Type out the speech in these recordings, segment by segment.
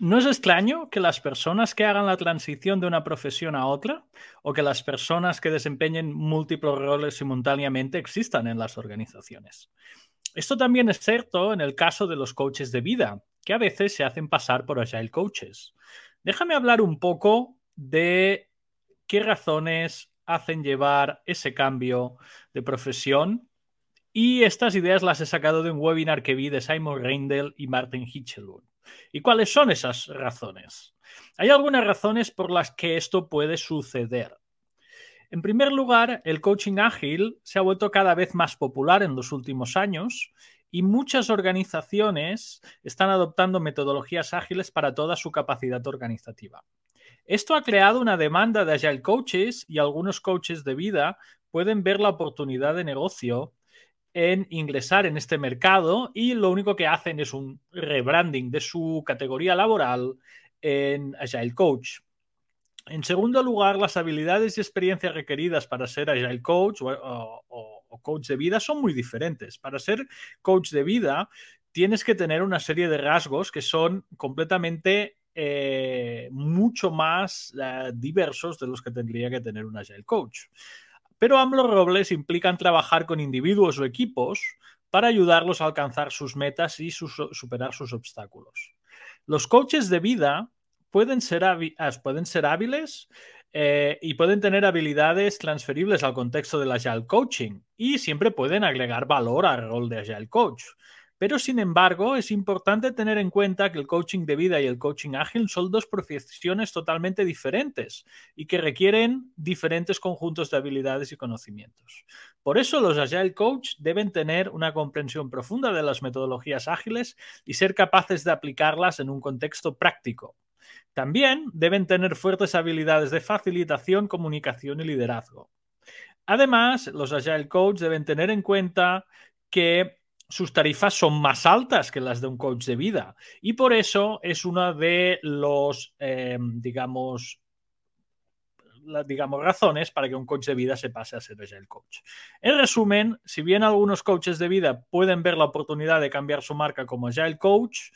No es extraño que las personas que hagan la transición de una profesión a otra o que las personas que desempeñen múltiples roles simultáneamente existan en las organizaciones. Esto también es cierto en el caso de los coaches de vida, que a veces se hacen pasar por agile coaches. Déjame hablar un poco de qué razones hacen llevar ese cambio de profesión y estas ideas las he sacado de un webinar que vi de Simon Reindel y Martin Hitchelwood. ¿Y cuáles son esas razones? Hay algunas razones por las que esto puede suceder. En primer lugar, el coaching ágil se ha vuelto cada vez más popular en los últimos años y muchas organizaciones están adoptando metodologías ágiles para toda su capacidad organizativa. Esto ha creado una demanda de agile coaches y algunos coaches de vida pueden ver la oportunidad de negocio en ingresar en este mercado y lo único que hacen es un rebranding de su categoría laboral en Agile Coach. En segundo lugar, las habilidades y experiencias requeridas para ser Agile Coach o, coach de vida son muy diferentes. Para ser coach de vida tienes que tener una serie de rasgos que son completamente eh, mucho más eh, diversos de los que tendría que tener un Agile Coach. Pero ambos roles implican trabajar con individuos o equipos para ayudarlos a alcanzar sus metas y superar sus obstáculos. Los coaches de vida pueden ser, pueden ser hábiles eh, y pueden tener habilidades transferibles al contexto del Agile Coaching y siempre pueden agregar valor al rol de Agile Coach. Pero, sin embargo, es importante tener en cuenta que el coaching de vida y el coaching ágil son dos profesiones totalmente diferentes y que requieren diferentes conjuntos de habilidades y conocimientos. Por eso, los Agile Coach deben tener una comprensión profunda de las metodologías ágiles y ser capaces de aplicarlas en un contexto práctico. También deben tener fuertes habilidades de facilitación, comunicación y liderazgo. Además, los Agile Coach deben tener en cuenta que sus tarifas son más altas que las de un coach de vida. Y por eso es una de los, eh, digamos, digamos, razones para que un coach de vida se pase a ser el coach. En resumen, si bien algunos coaches de vida pueden ver la oportunidad de cambiar su marca como el Coach,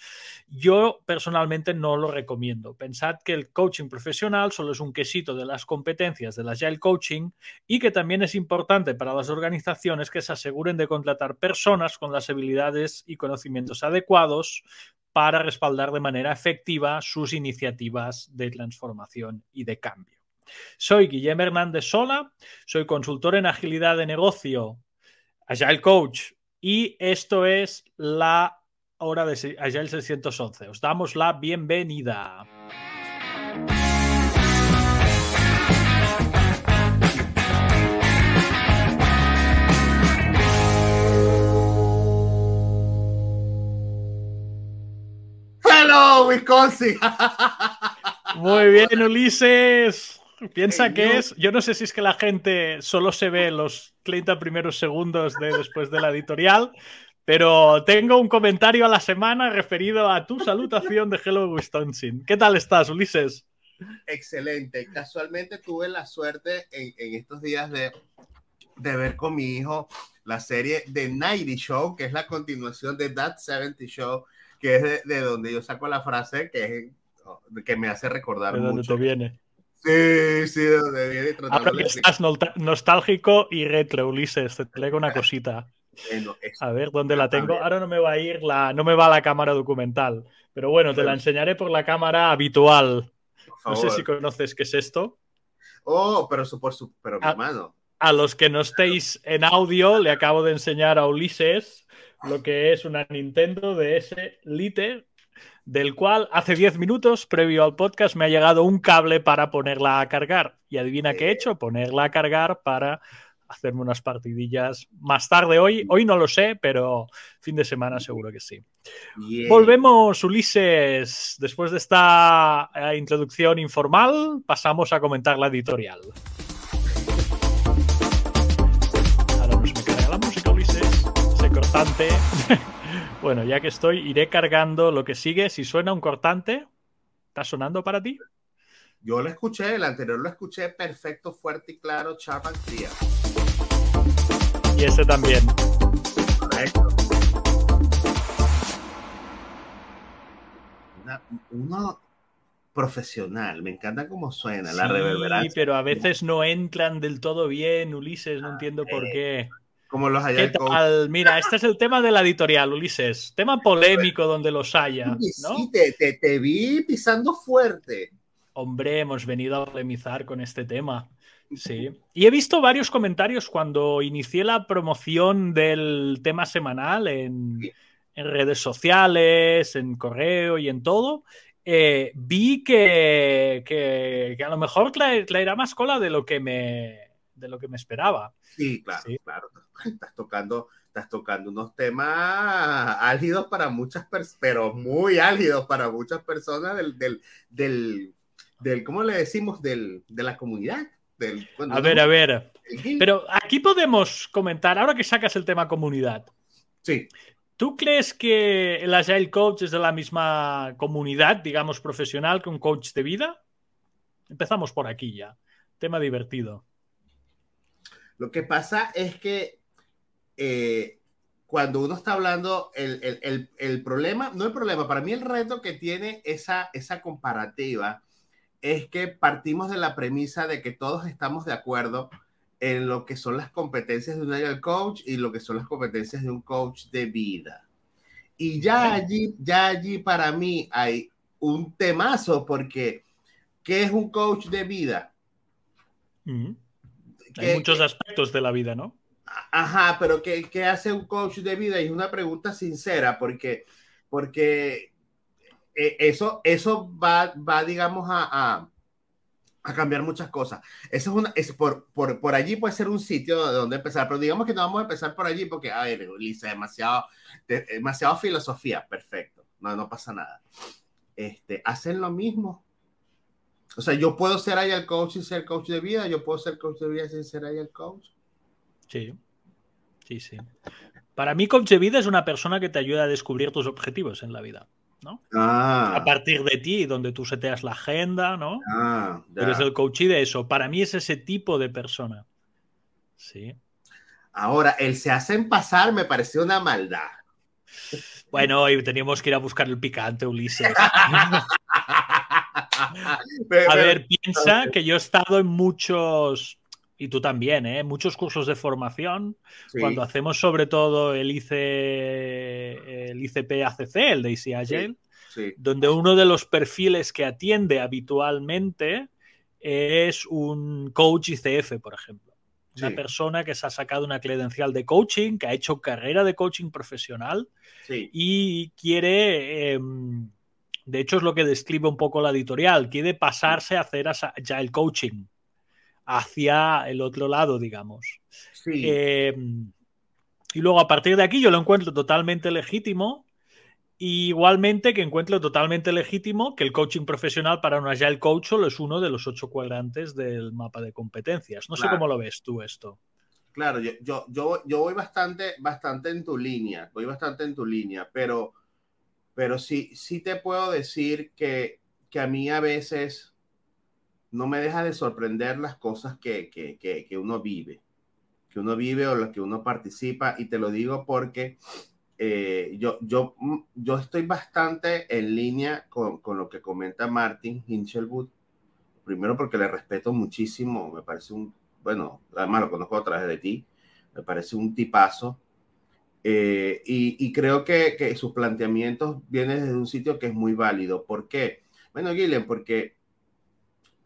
yo personalmente no lo recomiendo. Pensad que el coaching profesional solo es un quesito de las competencias del Agile Coaching y que también es importante para las organizaciones que se aseguren de contratar personas con las habilidades y conocimientos adecuados para respaldar de manera efectiva sus iniciativas de transformación y de cambio. Soy Guillermo Hernández Sola, soy consultor en agilidad de negocio, Agile Coach, y esto es la hora de Agile 611. Os damos la bienvenida. Hello, Wisconsin. Muy bien, Ulises. Piensa que es, yo no sé si es que la gente solo se ve los 30 primeros segundos de, después de la editorial, pero tengo un comentario a la semana referido a tu salutación de Hello Wisconsin. ¿Qué tal estás, Ulises? Excelente. Casualmente tuve la suerte en, estos días de, de, ver con mi hijo la serie The 90 Show, que es la continuación de That 70 Show, que es de, donde yo saco la frase que, es, que me hace recordar ¿De mucho. te viene? Sí, sí, de donde viene. Ahora que estás nostálgico y retro, Ulises, te traigo una cosita. A ver dónde la tengo. Ahora no me va a ir la, no me va la cámara documental, pero bueno, te la enseñaré por la cámara habitual. No sé si conoces qué es esto. Oh, pero por su, pero mi mano. A los que no estéis en audio, le acabo de enseñar a Ulises lo que es una Nintendo DS Lite del cual hace 10 minutos, previo al podcast, me ha llegado un cable para ponerla a cargar. Y adivina qué he hecho, ponerla a cargar para hacerme unas partidillas más tarde hoy. Hoy no lo sé, pero fin de semana seguro que sí. Volvemos, Ulises. Después de esta eh, introducción informal, pasamos a comentar la editorial. Ahora nos me carga la música, Ulises. Sé cortante. Bueno, ya que estoy, iré cargando lo que sigue. Si suena un cortante, ¿está sonando para ti? Yo lo escuché, el anterior lo escuché perfecto, fuerte y claro, Charman Tía. Y ese también. Correcto. uno profesional, me encanta cómo suena la reverberancia. Sí, pero a veces no entran del todo bien, Ulises, no entiendo por qué. Como los haya Mira, este es el tema de la editorial, Ulises. Tema polémico donde los haya. Sí, te, te, vi pisando fuerte. Hombre, hemos venido a polemizar con este tema. Sí. Y he visto varios comentarios cuando inicié la promoción del tema semanal en, en redes sociales, en correo y en todo. Eh, vi que, que, a lo mejor traerá más cola de lo que me, de lo que me esperaba. Sí, claro, claro. Estás tocando, estás tocando unos temas álgidos para muchas personas, pero muy álgidos para muchas personas del, del, del, del ¿cómo le decimos? Del, de la comunidad. Del, a ver, a ver. Pero aquí podemos comentar, ahora que sacas el tema comunidad. Sí. ¿Tú crees que el Agile Coach es de la misma comunidad, digamos, profesional que un coach de vida? Empezamos por aquí ya. Tema divertido. Lo que pasa es que eh, cuando uno está hablando, el, problema, no el problema, para mí el reto que tiene esa, esa comparativa es que partimos de la premisa de que todos estamos de acuerdo en lo que son las competencias de un agile coach y lo que son las competencias de un coach de vida. Y ya allí, ya allí para mí hay un temazo porque ¿qué es un coach de vida? Hay muchos aspectos de la vida, ¿no? Ajá, pero ¿qué, ¿qué, hace un coach de vida? Y es una pregunta sincera porque, porque eh, eso, eso va, va digamos, a a cambiar muchas cosas. Eso es una, es por, por, por, allí puede ser un sitio de donde empezar, pero digamos que no vamos a empezar por allí porque, a ver, Lisa, demasiado, demasiado filosofía, perfecto, no, no pasa nada. Este, hacen lo mismo. O sea, yo puedo ser ahí el coach y ser coach de vida, yo puedo ser coach de vida sin ser ahí el coach. Sí, sí, sí. Para mí, coach de vida es una persona que te ayuda a descubrir tus objetivos en la vida. ¿no? Ah. A partir de ti, donde tú seteas la agenda, ¿no? Ah, Eres el coach de eso. Para mí es ese tipo de persona. Sí. Ahora, el se hacen pasar me pareció una maldad. Bueno, y teníamos que ir a buscar el picante, Ulises. a ver, piensa que yo he estado en muchos, y tú también, ¿eh? muchos cursos de formación, cuando hacemos sobre todo el, IC, el ICP ACC, el de IC Agile, donde uno de los perfiles que atiende habitualmente es un coach ICF, por ejemplo. Una persona que se ha sacado una credencial de coaching, que ha hecho carrera de coaching profesional y quiere, em, de hecho es lo que describe un poco la editorial, quiere pasarse a hacer ya el coaching hacia el otro lado, digamos. Em, y luego a partir de aquí yo lo encuentro totalmente legítimo igualmente que encuentro totalmente legítimo que el coaching profesional para un Agile Coach solo es uno de los ocho cuadrantes del mapa de competencias. No sé cómo lo ves tú esto. Claro, yo, yo, yo, yo, voy bastante, bastante en tu línea, voy bastante en tu línea, pero, pero sí, sí te puedo decir que, que a mí a veces no me deja de sorprender las cosas que, que, que, que uno vive, que uno vive o las que uno participa, y te lo digo porque eh, yo, yo, mm, yo estoy bastante en línea con, con lo que comenta Martin Hinchelwood. Primero porque le respeto muchísimo, me parece un, bueno, además lo conozco a través de ti, me parece un tipazo. Eh, y, y, creo que, que, sus planteamientos vienen desde un sitio que es muy válido. ¿Por qué? Bueno, Guillermo, porque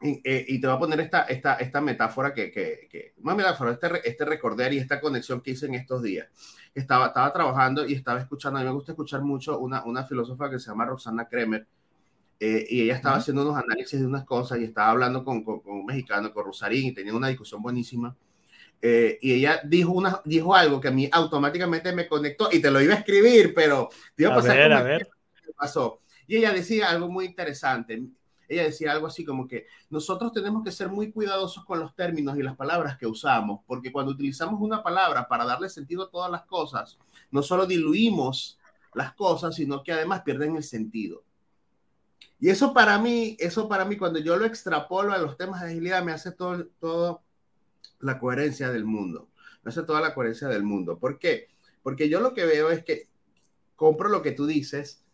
eh, y, te voy a poner esta, esta, esta metáfora que, que, que una metáfora, este, este recordar y esta conexión que hice en estos días. Estaba, estaba trabajando y estaba escuchando, a mí me gusta escuchar mucho una, una filósofa que se llama Roxana Kremer, eh, y ella estaba haciendo unos análisis de unas cosas y estaba hablando con, con, un mexicano, con Rosarín, y tenía una discusión buenísima. Eh, y ella dijo, una, dijo algo que a mí automáticamente me conectó y te lo iba a escribir, pero te iba a, pasar ver, a ver. pasó. Y ella decía algo muy interesante ella decía algo así como que nosotros tenemos que ser muy cuidadosos con los términos y las palabras que usamos, porque cuando utilizamos una palabra para darle sentido a todas las cosas, no solo diluimos las cosas, sino que además pierden el sentido. Y eso para mí, eso para mí, cuando yo lo extrapolo a los temas de agilidad, me hace todo, todo la coherencia del mundo. Me hace toda la coherencia del mundo. ¿Por qué? Porque yo lo que veo es que compro lo que tú dices,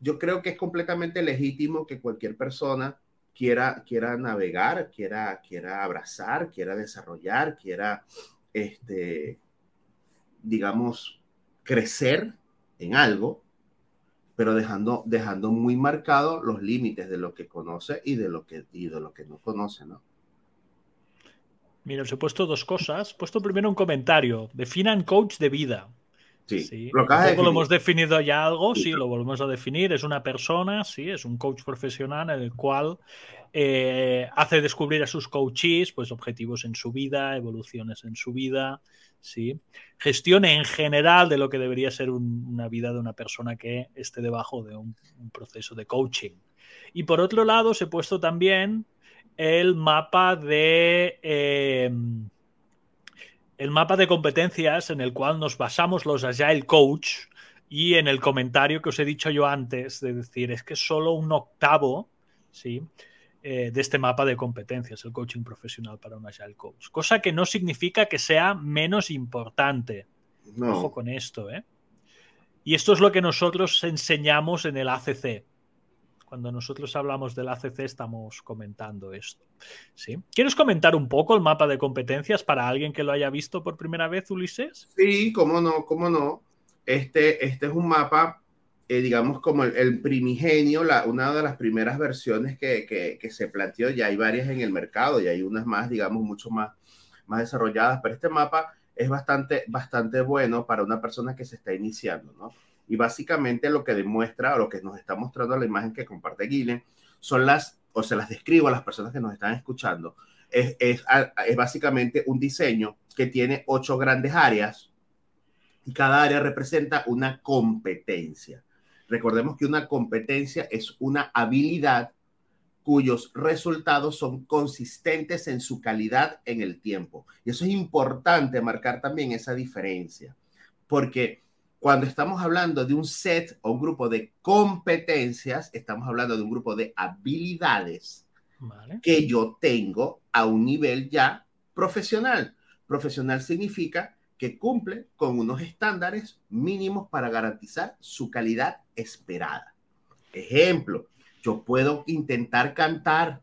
yo creo que es completamente legítimo que cualquier persona quiera, quiera navegar, quiera, quiera abrazar, quiera desarrollar, quiera, este, digamos, crecer en algo, pero dejando, dejando muy marcados los límites de lo que conoce y de lo que, y de lo que no conoce, ¿no? Mira, os he puesto dos cosas. He puesto primero un comentario. Definan coach de vida. Sí, Lo, lo hemos definido ya algo, sí, lo volvemos a definir. Es una persona, sí, es un coach profesional en el cual eh, hace descubrir a sus coaches pues, objetivos en su vida, evoluciones en su vida, sí. Gestione en general de lo que debería ser una vida de una persona que esté debajo de un, proceso de coaching. Y por otro lado, os he puesto también el mapa de. Eh, el mapa de competencias en el cual nos basamos los Agile Coach y en el comentario que os he dicho yo antes, de decir, es que es solo un octavo ¿sí? Eh, de este mapa de competencias, el coaching profesional para un Agile Coach. Cosa que no significa que sea menos importante. Ojo con esto, ¿eh? Y esto es lo que nosotros enseñamos en el ACC. Cuando nosotros hablamos del ACC estamos comentando esto. ¿sí? ¿Quieres comentar un poco el mapa de competencias para alguien que lo haya visto por primera vez, Ulises? Sí, cómo no, cómo no. Este, este es un mapa, eh, digamos, como el, primigenio, la, una de las primeras versiones que, se planteó. Ya hay varias en el mercado y hay unas más, digamos, mucho más, más desarrolladas, pero este mapa es bastante, bastante bueno para una persona que se está iniciando, ¿no? Y básicamente lo que demuestra o lo que nos está mostrando la imagen que comparte Guilen son las, o se las describo a las personas que nos están escuchando, es, es, es básicamente un diseño que tiene ocho grandes áreas y cada área representa una competencia. Recordemos que una competencia es una habilidad cuyos resultados son consistentes en su calidad en el tiempo. Y eso es importante marcar también esa diferencia, porque cuando estamos hablando de un set o un grupo de competencias, estamos hablando de un grupo de habilidades que yo tengo a un nivel ya profesional. Profesional significa que cumple con unos estándares mínimos para garantizar su calidad esperada. Ejemplo, yo puedo intentar cantar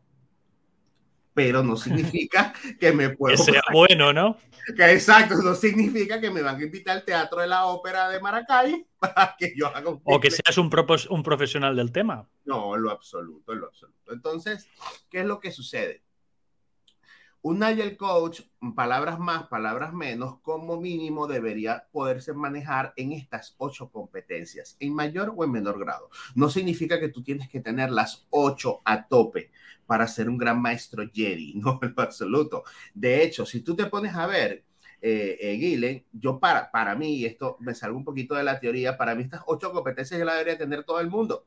pero no significa que me puedo... Que sea bueno, ¿no? Que exacto, no significa que me van a invitar al Teatro de la Ópera de Maracay para que yo haga un... O que seas un, un profesional del tema. No, en lo absoluto, en lo absoluto. Entonces, ¿qué es lo que sucede? Un Agile Coach, palabras más, palabras menos, como mínimo debería poderse manejar en estas ocho competencias, en mayor o en menor grado. No significa que tú tienes que tener las ocho a tope para ser un gran maestro Jedi, no en lo absoluto. De hecho, si tú te pones a ver, eh, eh yo para, para mí, esto me salgo un poquito de la teoría, para mí estas ocho competencias ya la debería tener todo el mundo.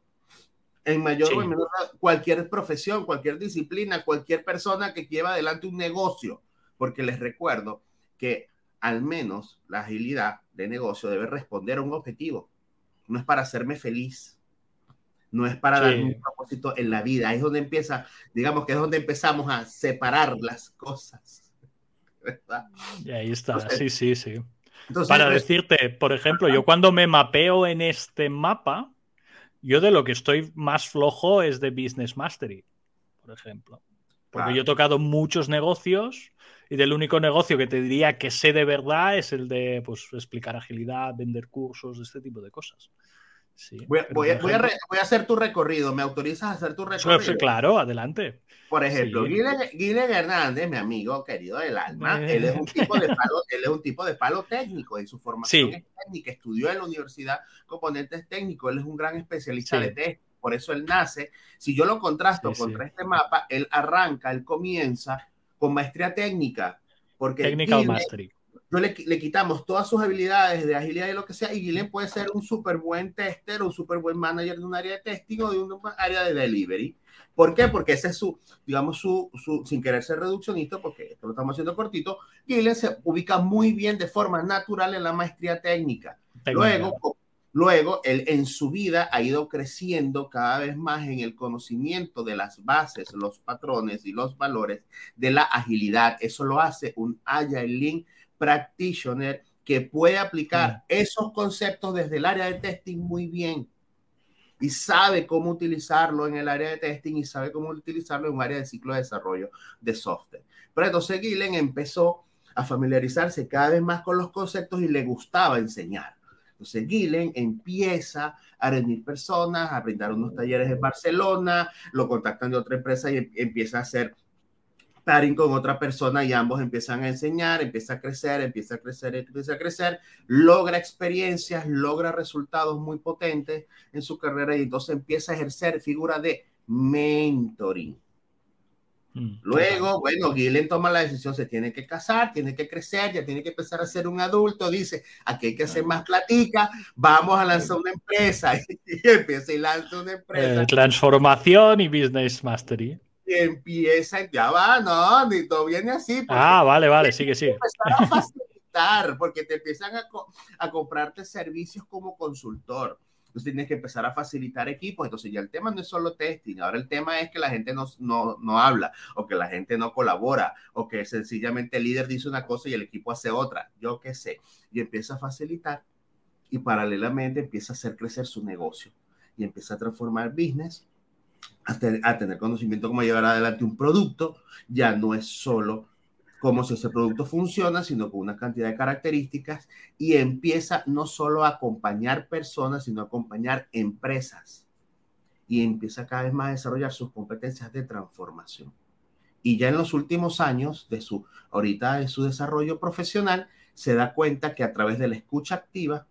En mayor o menor cualquier profesión, cualquier disciplina, cualquier persona que lleva adelante un negocio, porque les recuerdo que al menos la agilidad de negocio debe responder a un objetivo. No es para hacerme feliz, no es para dar un propósito en la vida. Ahí es donde empieza, digamos que es donde empezamos a separar las cosas. Y ahí está, sí, sí, sí. para pues decirte, por ejemplo, yo cuando me mapeo en este mapa, yo de lo que estoy más flojo es de Business Mastery, por ejemplo. Porque yo he tocado muchos negocios y del único negocio que te diría que sé de verdad es el de pues, explicar agilidad, vender cursos, este tipo de cosas. Voy, a, hacer tu recorrido. ¿Me autorizas a hacer tu recorrido? claro, adelante. Por ejemplo, Guilherme Hernández, mi amigo querido del alma, él es un tipo de palo, él es un tipo de palo técnico en su formación técnica, estudió en la universidad componentes técnicos, él es un gran especialista de test, por eso él nace. Si yo lo contrasto contra este mapa, él arranca, él comienza con maestría técnica, porque Technical Mastery no le, le, quitamos todas sus habilidades de agilidad y lo que sea, y Guilén puede ser un súper buen tester, un súper buen manager de un área de testing o de un área de delivery. ¿Por qué? Porque ese es su, digamos, su, su sin querer ser reduccionista, porque esto lo estamos haciendo cortito, Guilén se ubica muy bien de forma natural en la maestría técnica. Luego, Luego, él en su vida ha ido creciendo cada vez más en el conocimiento de las bases, los patrones y los valores de la agilidad. Eso lo hace un Agile Link practitioner que puede aplicar esos conceptos desde el área de testing muy bien. y sabe cómo utilizarlo en el área de testing y sabe cómo utilizarlo en un área de ciclo de desarrollo de software. Pero entonces Gillen empezó a familiarizarse cada vez más con los conceptos y le gustaba enseñar. Entonces Gillen empieza a reunir personas, a brindar unos talleres en Barcelona, lo contactan de otra empresa y em, empieza a hacer paring con otra persona y ambos empiezan a enseñar, empieza a crecer, empieza a crecer, empieza a crecer, logra experiencias, logra resultados muy potentes en su carrera y entonces empieza a ejercer figura de mentoring. Mm, Luego, bueno, Gillen toma la decisión, se tiene que casar, tiene que crecer, ya tiene que empezar a ser un adulto, dice, aquí hay que hacer más platica, vamos a lanzar una empresa y empieza y lanza una empresa. Eh, transformación y business mastery. Y empieza, ya va, no, ni todo viene así. Ah, vale, vale, sigue, sigue. Empezar a facilitar, porque te empiezan a, a comprarte servicios como consultor entonces tienes que empezar a facilitar equipos. Entonces ya el tema no es solo testing, ahora el tema es que la gente no, no, no habla o que la gente no colabora o que sencillamente el líder dice una cosa y el equipo hace otra, yo qué sé. Y empieza a facilitar y paralelamente empieza a hacer crecer su negocio y empieza a transformar business a, a tener conocimiento cómo llevar adelante un producto. Ya no es solo cómo si ese producto funciona, sino con una cantidad de características y empieza no solo a acompañar personas, sino a acompañar empresas y empieza cada vez más a desarrollar sus competencias de transformación. Y ya en los últimos años de su, ahorita de su desarrollo profesional, se da cuenta que a través de la escucha activa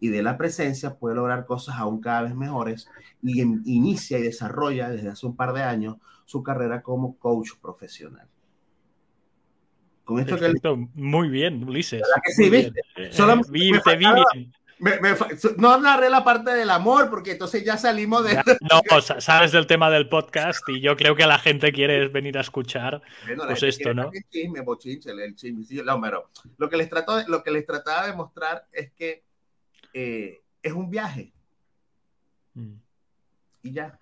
y de la presencia puede lograr cosas aún cada vez mejores y inicia y desarrolla desde hace un par de años su carrera como coach profesional. Con esto que Muy bien, Ulises. Que sí, ¿viste? Eh, no narré la parte del amor porque entonces ya salimos de... no, sabes del tema del podcast y yo creo que la gente quiere venir a escuchar pues esto, ¿no? Chisme, bochinche, el chisme, no, pero lo que les trato, lo que les trataba de mostrar es que eh, es un viaje mm. y ya.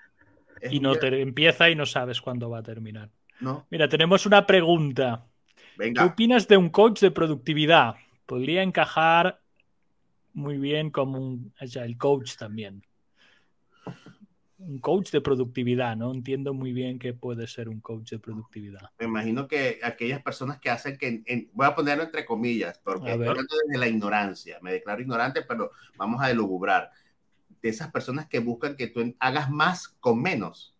Y no te empieza y no sabes cuándo va a terminar. No. Mira, tenemos una pregunta ¿Qué opinas de un coach de productividad? Podría encajar muy bien como un el coach también. Un coach de productividad, ¿no? Entiendo muy bien qué puede ser un coach de productividad. Me imagino que aquellas personas que hacen que, voy a ponerlo entre comillas, porque estoy hablando desde la ignorancia, me declaro ignorante, pero vamos a delugubrar. De esas personas que buscan que tú hagas más con menos.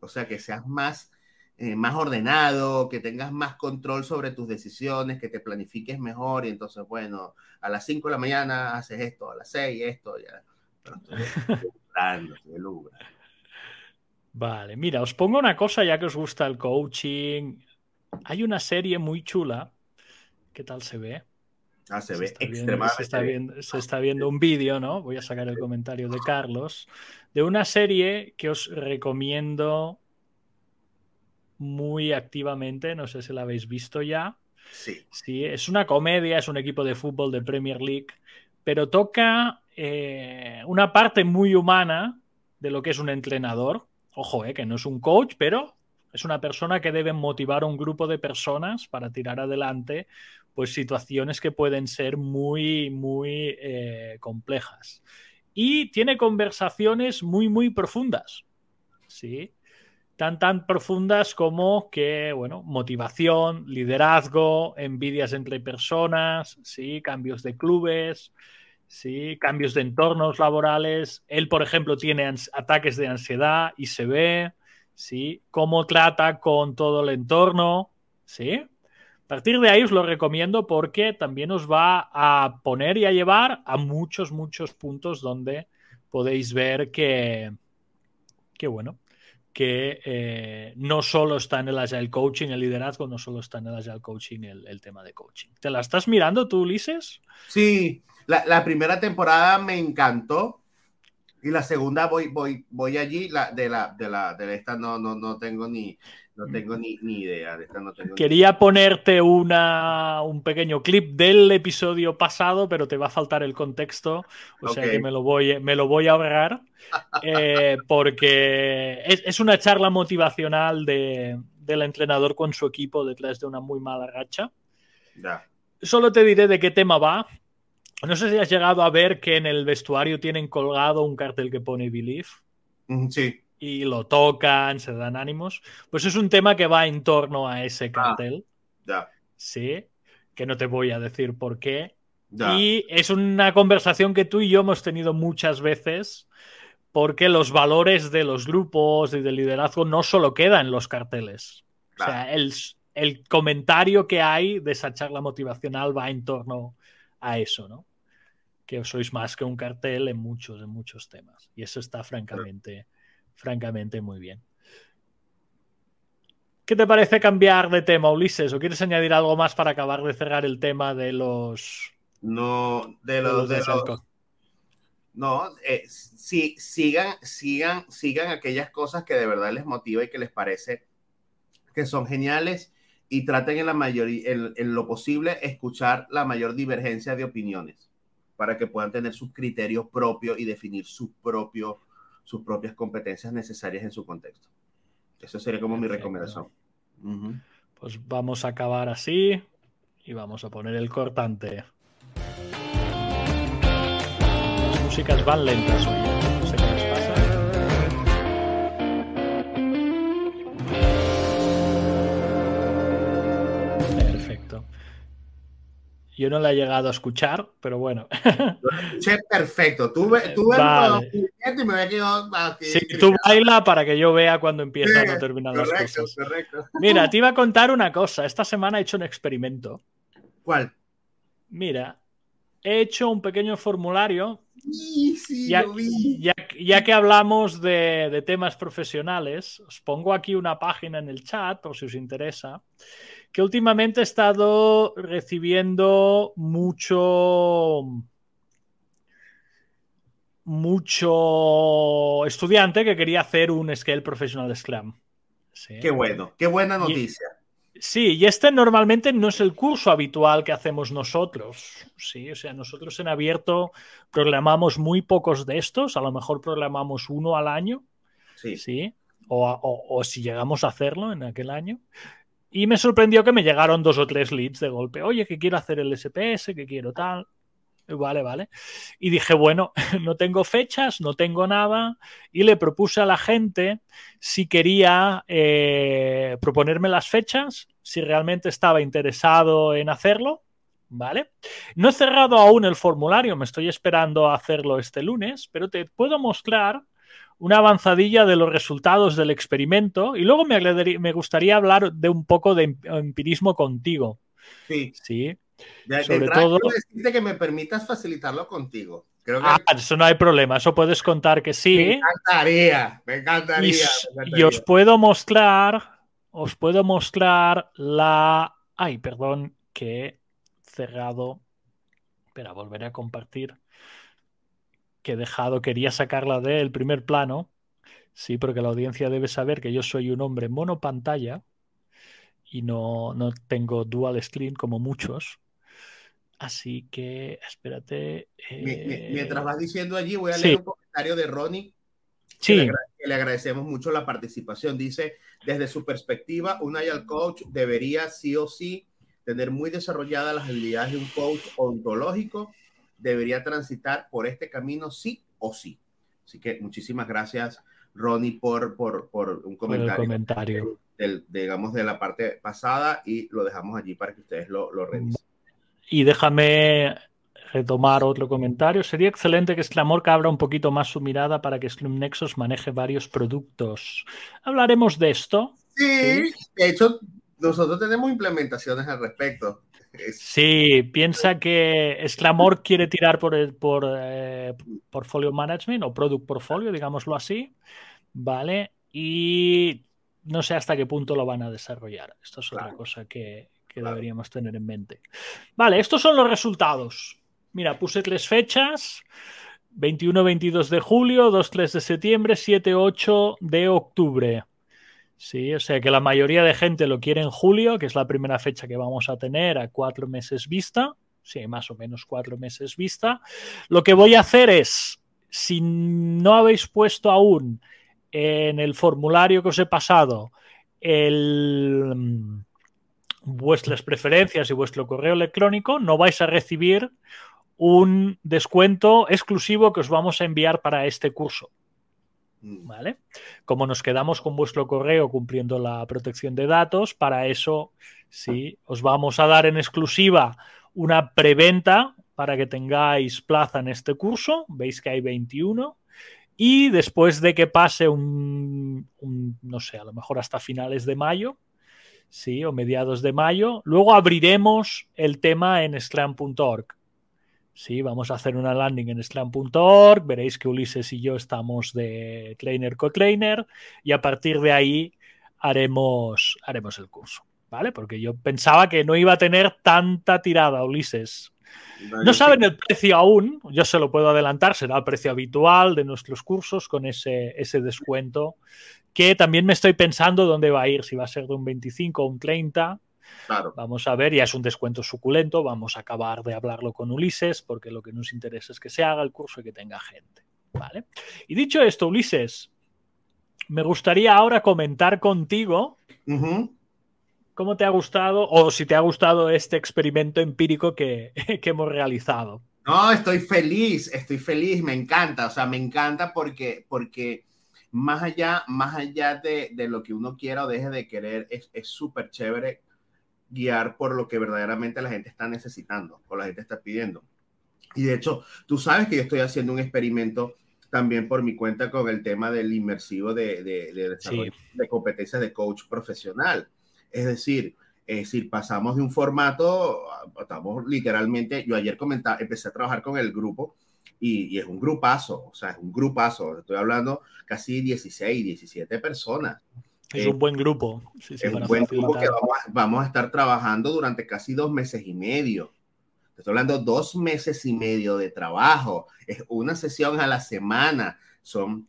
O sea, que seas más eh, más ordenado, que tengas más control sobre tus decisiones, que te planifiques mejor y entonces, bueno, a las 5 de la mañana haces esto, a las 6 esto, ya. Vale, mira, os pongo una cosa ya que os gusta el coaching. Hay una serie muy chula. ¿Qué tal se ve? Ah, se, ve extremadamente. se, está viendo, se está viendo un vídeo, ¿no? Voy a sacar el comentario de Carlos. De una serie que os recomiendo muy activamente, no sé si la habéis visto ya. Sí. Sí, es una comedia, es un equipo de fútbol de Premier League, pero toca eh, una parte muy humana de lo que es un entrenador. Ojo, eh, que no es un coach, pero es una persona que debe motivar a un grupo de personas para tirar adelante pues situaciones que pueden ser muy, muy eh, complejas. Y tiene conversaciones muy, muy profundas. ¿sí? tan tan profundas como que, bueno, motivación, liderazgo, envidias entre personas, sí, cambios de clubes, sí, cambios de entornos laborales. Él, por ejemplo, tiene ataques de ansiedad y se ve, sí, cómo trata con todo el entorno, sí. A partir de ahí os lo recomiendo porque también os va a poner y a llevar a muchos, muchos puntos donde podéis ver que, bueno, que eh, no solo está en el Agile Coaching, el liderazgo, no solo está en el Agile Coaching el, tema de coaching. ¿Te la estás mirando tú, Ulises? Sí, la, primera temporada me encantó y la segunda voy, voy, voy allí, la, de, la, de, la, de esta no, no, no tengo ni, no tengo ni, idea de esta. No tengo Quería ponerte una, un pequeño clip del episodio pasado, pero te va a faltar el contexto, o sea que me lo voy, me lo voy a ahorrar, eh, porque es, una charla motivacional de, del entrenador con su equipo detrás de una muy mala racha. Solo te diré de qué tema va. No sé si has llegado a ver que en el vestuario tienen colgado un cartel que pone Believe. Sí, y lo tocan, se dan ánimos. Pues es un tema que va en torno a ese cartel, ya, sí, que no te voy a decir por qué. ya. Y es una conversación que tú y yo hemos tenido muchas veces, porque los valores de los grupos y del liderazgo no solo quedan en los carteles. O sea, el, el comentario que hay de esa charla motivacional va en torno a eso, ¿no? Que sois más que un cartel en muchos, en muchos temas. Y eso está francamente, francamente muy bien. ¿Qué te parece cambiar de tema, Ulises? ¿O quieres añadir algo más para acabar de cerrar el tema de los, No, de de los, de los- no, eh, sí, sigan, sigan, sigan aquellas cosas que de verdad les motiva y que les parece que son geniales y traten en la mayoría, en, en lo posible, escuchar la mayor divergencia de opiniones para que puedan tener sus criterios propios y definir su propio, sus propias competencias necesarias en su contexto. Eso sería como mi recomendación. Pues vamos a acabar así y vamos a poner el cortante. Las músicas van lentas hoy, Yo no la he llegado a escuchar, pero bueno. Che, perfecto. Tú, Vale. y me aquí. Sí, tú baila para que yo vea cuando empiezan Sí, o terminan las Correcto, cosas. correcto. Mira, te iba a contar una cosa. Esta semana he hecho un experimento. ¿Cuál? Mira, he hecho un pequeño formulario Sí, sí, ya, lo vi. ya- ya que hablamos de, de temas profesionales, os pongo aquí una página en el chat por si os interesa, que últimamente he estado recibiendo mucho mucho estudiante que quería hacer un Scale Professional Scrum. Sí. Qué bueno, qué buena noticia. Sí, y este normalmente no es el curso habitual que hacemos nosotros. Sí, o sea, nosotros en abierto programamos muy pocos de estos, a lo mejor programamos uno al año, Sí. sí, o, o- o si llegamos a hacerlo en aquel año. Y me sorprendió que me llegaron dos o tres leads de golpe. Oye, que quiero hacer el SPS, que quiero tal. Vale, vale. Y dije, bueno, no tengo fechas, no tengo nada. Y le propuse a la gente si quería eh, proponerme las fechas, si realmente estaba interesado en hacerlo. ¿Vale? No he cerrado aún el formulario, me estoy esperando a hacerlo este lunes, pero te puedo mostrar una avanzadilla de los resultados del experimento y luego me, me gustaría hablar de un poco de emp- empirismo contigo. Sí. ¿sí? Sobre todo- decirte que me permitas facilitarlo contigo. Creo que Ah, eso no hay problema, eso puedes contar que me sí. encantaría, me encantaría. Y, me encantaría. y os puedo mostrar, os puedo mostrar la... Ay, perdón, que he cerrado. Espera, volveré a compartir. Que he dejado, quería sacarla del primer plano. Sí, porque la audiencia debe saber que yo soy un hombre monopantalla y no, no tengo dual screen como muchos. Así que, espérate. Eh, Mientras vas diciendo allí, voy a sí. leer un comentario de Ronnie que, Sí, le que le agradecemos mucho la participación. Dice, desde su perspectiva, un agile coach debería sí o sí tener muy desarrolladas las habilidades de un coach ontológico, debería transitar por este camino sí o sí. Así que muchísimas gracias, Ronnie, por, por, por un por comentario, comentario. del, digamos, de la parte pasada y lo dejamos allí para que ustedes lo, lo revisen. Y déjame retomar otro comentario. Sería excelente que Sclamorca abra un poquito más su mirada para que Scrum Nexus maneje varios productos. Hablaremos de esto. Sí, de hecho, nosotros tenemos implementaciones al respecto. Sí, piensa que Sclamor quiere tirar por el por eh, portfolio management o product portfolio, digámoslo así, ¿vale? Y no sé hasta qué punto lo van a desarrollar. Esto es otra cosa que, que Claro. deberíamos tener en mente. Vale, estos son los resultados. Mira, puse tres fechas. 21-22 de julio, 2-3 de septiembre, 7-8 de octubre. Sí, o sea que la mayoría de gente lo quiere en julio, que es la primera fecha que vamos a tener a cuatro meses vista. Sí, más o menos cuatro meses vista. Lo que voy a hacer es, si no habéis puesto aún en el formulario que os he pasado mm, vuestras preferencias y vuestro correo electrónico, no vais a recibir un descuento exclusivo que os vamos a enviar para este curso. Mm. ¿Vale? Como nos quedamos con vuestro correo cumpliendo la protección de datos, para eso sí, os vamos a dar en exclusiva una preventa para que tengáis plaza en este curso. Veis que hay 21. Y después de que pase un, un no sé, a lo mejor hasta finales de mayo, sí, o mediados de mayo, luego abriremos el tema en slam.org. Sí, vamos a hacer una landing en slam.org, veréis que Ulises y yo estamos de trainer co-trainer y a partir de ahí haremos, haremos el curso, ¿vale? Porque yo pensaba que no iba a tener tanta tirada, Ulises. No saben el precio aún, yo se lo puedo adelantar, será el precio habitual de nuestros cursos con ese, ese descuento, que también me estoy pensando dónde va a ir, si va a ser de un 25 o un 30. Claro. Vamos a ver, ya es un descuento suculento, vamos a acabar de hablarlo con Ulises, porque lo que nos interesa es que se haga el curso y que tenga gente. ¿Vale? Y dicho esto, Ulises, me gustaría ahora comentar contigo cómo te ha gustado o si te ha gustado este experimento empírico que, que hemos realizado. No, estoy feliz, estoy feliz, me encanta, o sea, me encanta porque, porque más allá, más allá de, de lo que uno quiera o deje de querer, es es súper chévere guiar por lo que verdaderamente la gente está necesitando o la gente está pidiendo. Y de hecho, tú sabes que yo estoy haciendo un experimento también por mi cuenta con el tema del inmersivo de, de, de desarrollo de competencias de coach profesional. Es decir, es decir, pasamos de un formato, estamos literalmente, yo ayer comentaba, empecé a trabajar con el grupo y, y es un grupazo, o sea, es un grupazo, estoy hablando casi 16, 17 personas. Es Eh, un buen grupo. Sí, sí, es un buen grupo que vamos a, vamos a estar trabajando durante casi dos meses y medio. Estoy hablando dos meses y medio de trabajo. Es una sesión a la semana. Son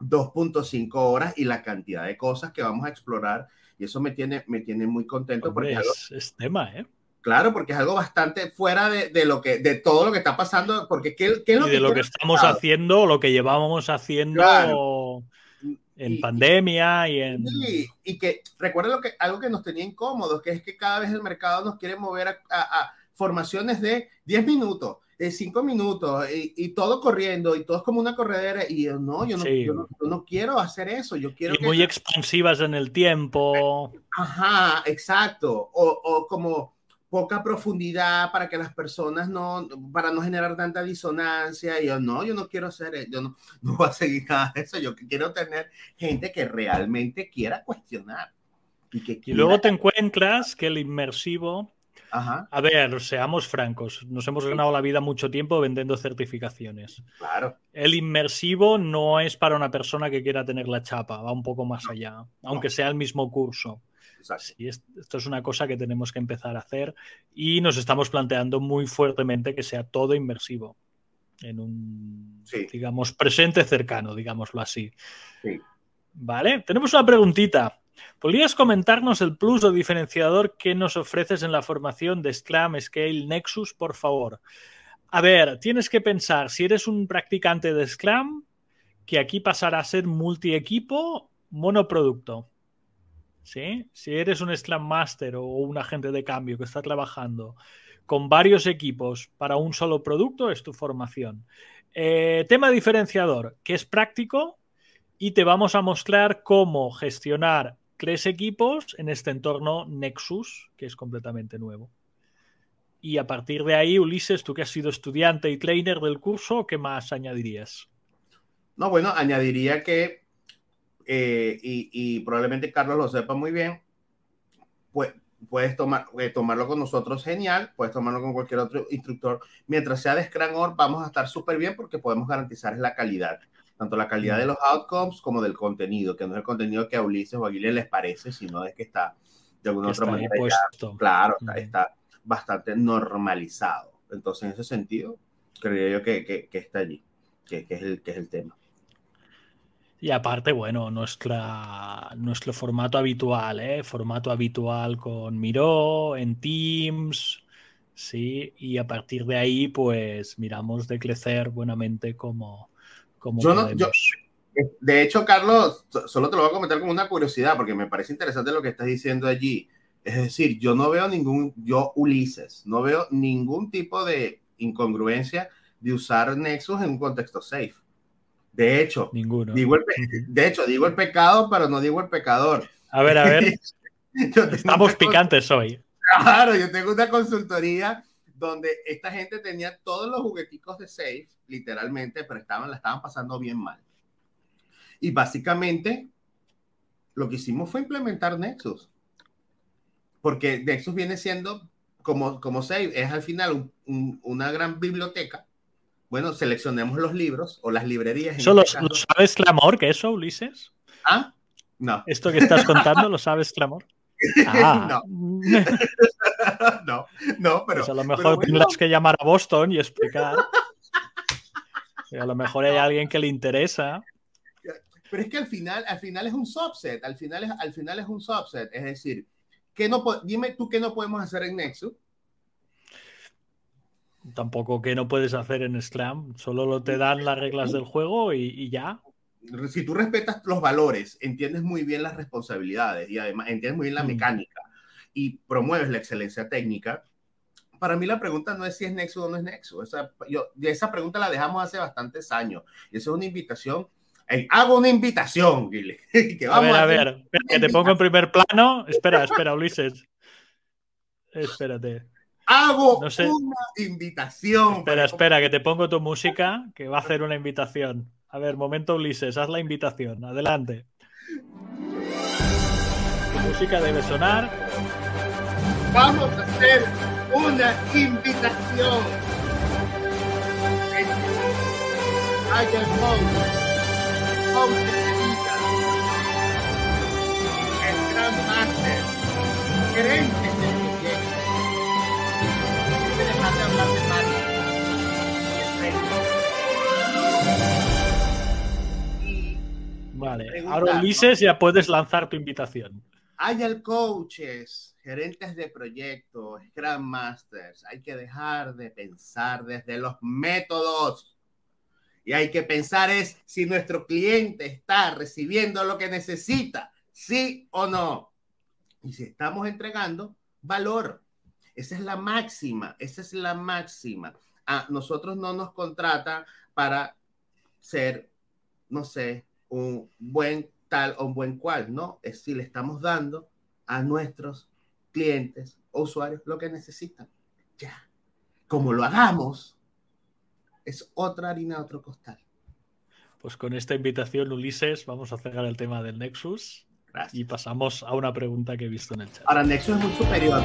2.5 horas y la cantidad de cosas que vamos a explorar. Y eso me tiene, me tiene muy contento Hombre, porque es algo- es, tema, ¿eh? claro, porque es algo bastante fuera de, de lo que, de todo lo que está pasando. Porque ¿qué, qué es lo Y de lo que estamos haciendo, lo que llevábamos haciendo Claro. En Y- pandemia y en... Sí, y que recuerda lo que algo que nos tenía incómodos, que es que cada vez el mercado nos quiere mover a, a- a formaciones de 10 minutos, de 5 minutos, y, y todo corriendo, y todo es como una corredera, y yo no, yo no, Sí. yo no, yo no quiero hacer eso, yo quiero y que... muy expansivas en el tiempo. Ajá, exacto, o, o como poca profundidad para que las personas no, para no generar tanta disonancia, y yo no, yo no quiero hacer, e- yo no, no voy a seguir nada de eso, yo quiero tener gente que realmente quiera cuestionar. Y, que Y quiera- luego te encuentras que el inmersivo... Ajá, A ver, seamos francos, nos hemos ganado la vida mucho tiempo vendiendo certificaciones. claro. El inmersivo no es para una persona que quiera tener la chapa, va un poco más allá, aunque sea el mismo curso. Exacto. Esto es una cosa que tenemos que empezar a hacer y nos estamos planteando muy fuertemente que sea todo inmersivo en un, Sí. digamos, presente cercano, digámoslo así. Sí. Vale, tenemos una preguntita. ¿Podrías comentarnos el plus o diferenciador que nos ofreces en la formación de Scrum, Scale, Nexus, por favor? A ver, tienes que pensar, si eres un practicante de Scrum, que aquí pasará a ser multi-equipo, monoproducto. ¿Sí? Si eres un Scrum Master o un agente de cambio que está trabajando con varios equipos para un solo producto, es tu formación. Eh, tema diferenciador, que es práctico y te vamos a mostrar cómo gestionar tres equipos en este entorno Nexus, que es completamente nuevo. Y a partir de ahí, Ulises, tú que has sido estudiante y trainer del curso, ¿qué más añadirías? No, bueno, añadiría que, eh, y, y probablemente Carlos lo sepa muy bien, pues puedes tomar, eh, tomarlo con nosotros, genial, puedes tomarlo con cualquier otro instructor. Mientras sea de Scrum Org, vamos a estar súper bien porque podemos garantizar la calidad, tanto la calidad de los outcomes como del contenido, que no es el contenido que a Ulises o a Aguilera les parece, sino es que está de alguna otra manera ya claro, está, está bastante normalizado. Entonces, en ese sentido, creía yo que, que, que está allí, que, que, es el, que es el tema. Y aparte, bueno, nuestra, nuestro formato habitual, ¿eh? Formato habitual con Miro, en Teams, sí, y a partir de ahí, pues miramos de crecer buenamente como, como Yo no- podemos. yo- De hecho, Carlos, so- solo te lo voy a comentar como una curiosidad, porque me parece interesante lo que estás diciendo allí. Es decir, yo no veo ningún, yo Ulises, no veo ningún tipo de incongruencia de usar Nexus en un contexto safe. De hecho, Ninguno. Digo el, de hecho, digo el pecado, pero no digo el pecador. A ver, a ver. Estamos picantes hoy. Claro, yo tengo una consultoría donde esta gente tenía todos los jugueticos de safe, literalmente, pero estaban, la estaban pasando bien mal. Y básicamente lo que hicimos fue implementar Nexus. Porque Nexus viene siendo como, como Save, es al final un, un, una gran biblioteca. Bueno, seleccionemos los libros o las librerías. ¿Eso este lo, sabes clamor que eso, Ulises? ¿Ah? No. ¿Esto que estás contando lo sabes clamor? Ah. No. no, no, pero. Pues a lo mejor bueno. tendrás que llamar a Boston y explicar. a lo mejor hay alguien que le interesa. Pero es que al final, al final es un subset, al final es, al final es un subset. Es decir, ¿qué no, dime tú qué no podemos hacer en Nexus. Tampoco que no puedes hacer en Scrum, solo lo te dan las reglas del juego y, y ya si tú respetas los valores, entiendes muy bien las responsabilidades y además entiendes muy bien la mecánica y promueves la excelencia técnica, para mí la pregunta no es si es Nexus o no es Nexus. Esa, yo, esa pregunta la dejamos hace bastantes años y eso es una invitación. Hey, hago una invitación, Guile. Que vamos a ver, a, ver, que te pongo en primer plano. Espera, espera, Ulises. Espérate. Hago no sé. una invitación. Espera, espera, que te pongo tu música, que va a hacer una invitación. A ver, momento Ulises, haz la invitación. Adelante. Tu música debe sonar. Vamos a hacer una invitación. Haya el gran máster, gerente Vale, ahora Ulises ya puedes lanzar tu invitación. Hay el coaches, gerentes de proyectos, Scrum Masters. Hay que dejar de pensar desde los métodos. Y hay que pensar es si nuestro cliente está recibiendo lo que necesita, sí o no. Y si estamos entregando valor. Esa es la máxima, esa es la máxima. A nosotros no nos contrata para ser, no sé, un buen tal o un buen cual, ¿no? Es si le estamos dando a nuestros clientes o usuarios lo que necesitan. Ya. Como lo hagamos, es otra harina, otro costal. Pues con esta invitación, Ulises, vamos a cerrar el tema del Nexus Gracias. y pasamos a una pregunta que he visto en el chat. Ahora, Nexus es muy superior.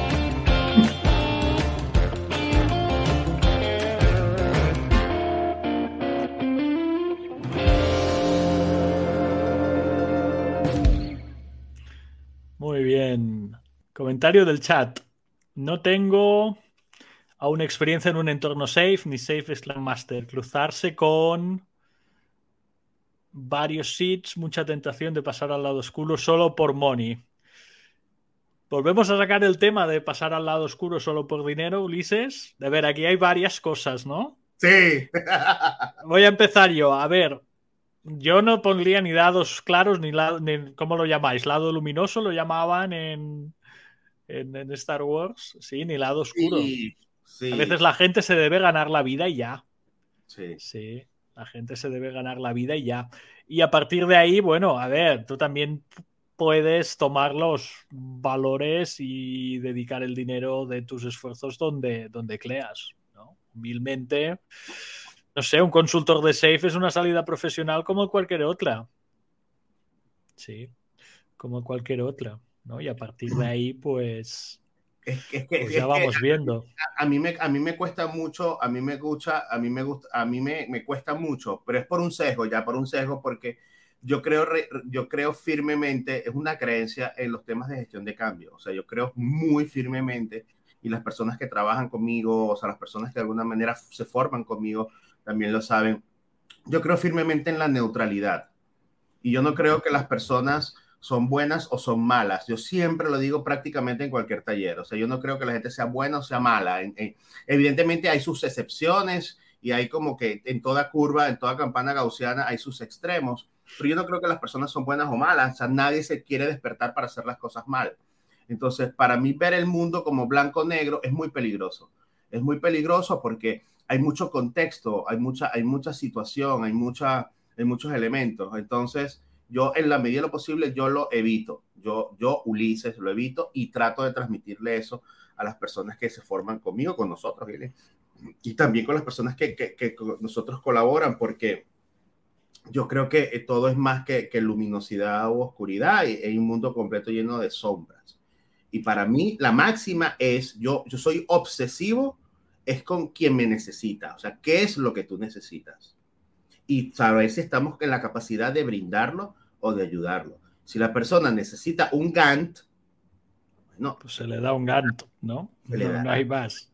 Comentario del chat. No tengo aún experiencia en un entorno safe ni safe Scrum Master. Cruzarse con varios seeds, mucha tentación de pasar al lado oscuro solo por money. Volvemos a sacar el tema de pasar al lado oscuro solo por dinero, Ulises. De ver, aquí hay varias cosas, ¿no? Sí. Voy a empezar yo. A ver, yo no pondría ni dados claros ni, ni ¿cómo lo llamáis? Lado luminoso lo llamaban en, en, en Star Wars, sí, ni lado oscuro. Sí, sí. A veces la gente se debe ganar la vida y ya. Sí. Sí, la gente se debe ganar la vida y ya. Y a partir de ahí, bueno, a ver, tú también puedes tomar los valores y dedicar el dinero de tus esfuerzos donde, donde creas, ¿no? Humilmente no sé, un consultor de safe es una salida profesional como cualquier otra. Sí, como cualquier otra, ¿no? Y a partir de ahí, pues, es que, es que, pues ya es vamos que viendo. A, a, mí me, a mí me cuesta mucho, a mí me gusta, a mí me gusta, a mí me, me cuesta mucho, pero es por un sesgo, ya por un sesgo, porque yo creo, yo creo firmemente, es una creencia en los temas de gestión de cambio. O sea, yo creo muy firmemente, y las personas que trabajan conmigo, o sea, las personas que de alguna manera se forman conmigo, también lo saben. Yo creo firmemente en la neutralidad. Y yo no creo que las personas son buenas o son malas. Yo siempre lo digo prácticamente en cualquier taller. O sea, yo no creo que la gente sea buena o sea mala. En, en, evidentemente hay sus excepciones y hay como que en toda curva, en toda campana gaussiana hay sus extremos. Pero yo no creo que las personas son buenas o malas. O sea, nadie se quiere despertar para hacer las cosas mal. Entonces, para mí ver el mundo como blanco-negro es muy peligroso. Es muy peligroso porque hay mucho contexto, hay mucha, hay mucha situación, hay, mucha, hay muchos elementos. Entonces, yo en la medida de lo posible, yo lo evito. Yo, yo, Ulises, lo evito y trato de transmitirle eso a las personas que se forman conmigo, con nosotros, y también con las personas que, que, que nosotros colaboran, porque yo creo que eh, todo es más que, que luminosidad o oscuridad, y hay un mundo completo lleno de sombras. Y para mí la máxima es, yo, yo soy obsesivo, es con quien me necesita, o sea, ¿qué es lo que tú necesitas? Y saber si estamos en la capacidad de brindarlo o de ayudarlo. Si la persona necesita un Gantt, bueno, pues se le da un Gantt, ¿no? No, no hay más.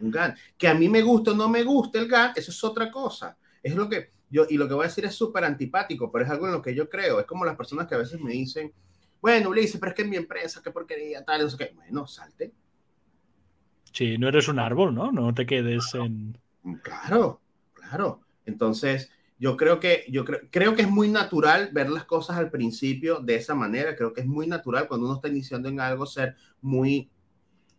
Un Gantt. Que a mí me gusta o no me gusta el Gantt, eso es otra cosa. Es lo que, yo, y lo que voy a decir es súper antipático, pero es algo en lo que yo creo. Es como las personas que a veces me dicen, bueno, Ulises, pero es que en mi empresa, qué porquería, tal, no sé qué. Bueno, salte. Sí, no eres un árbol, ¿no? No te quedes en. Claro, claro. Entonces, yo creo que, yo creo, creo que es muy natural ver las cosas al principio de esa manera. Creo que es muy natural cuando uno está iniciando en algo ser muy,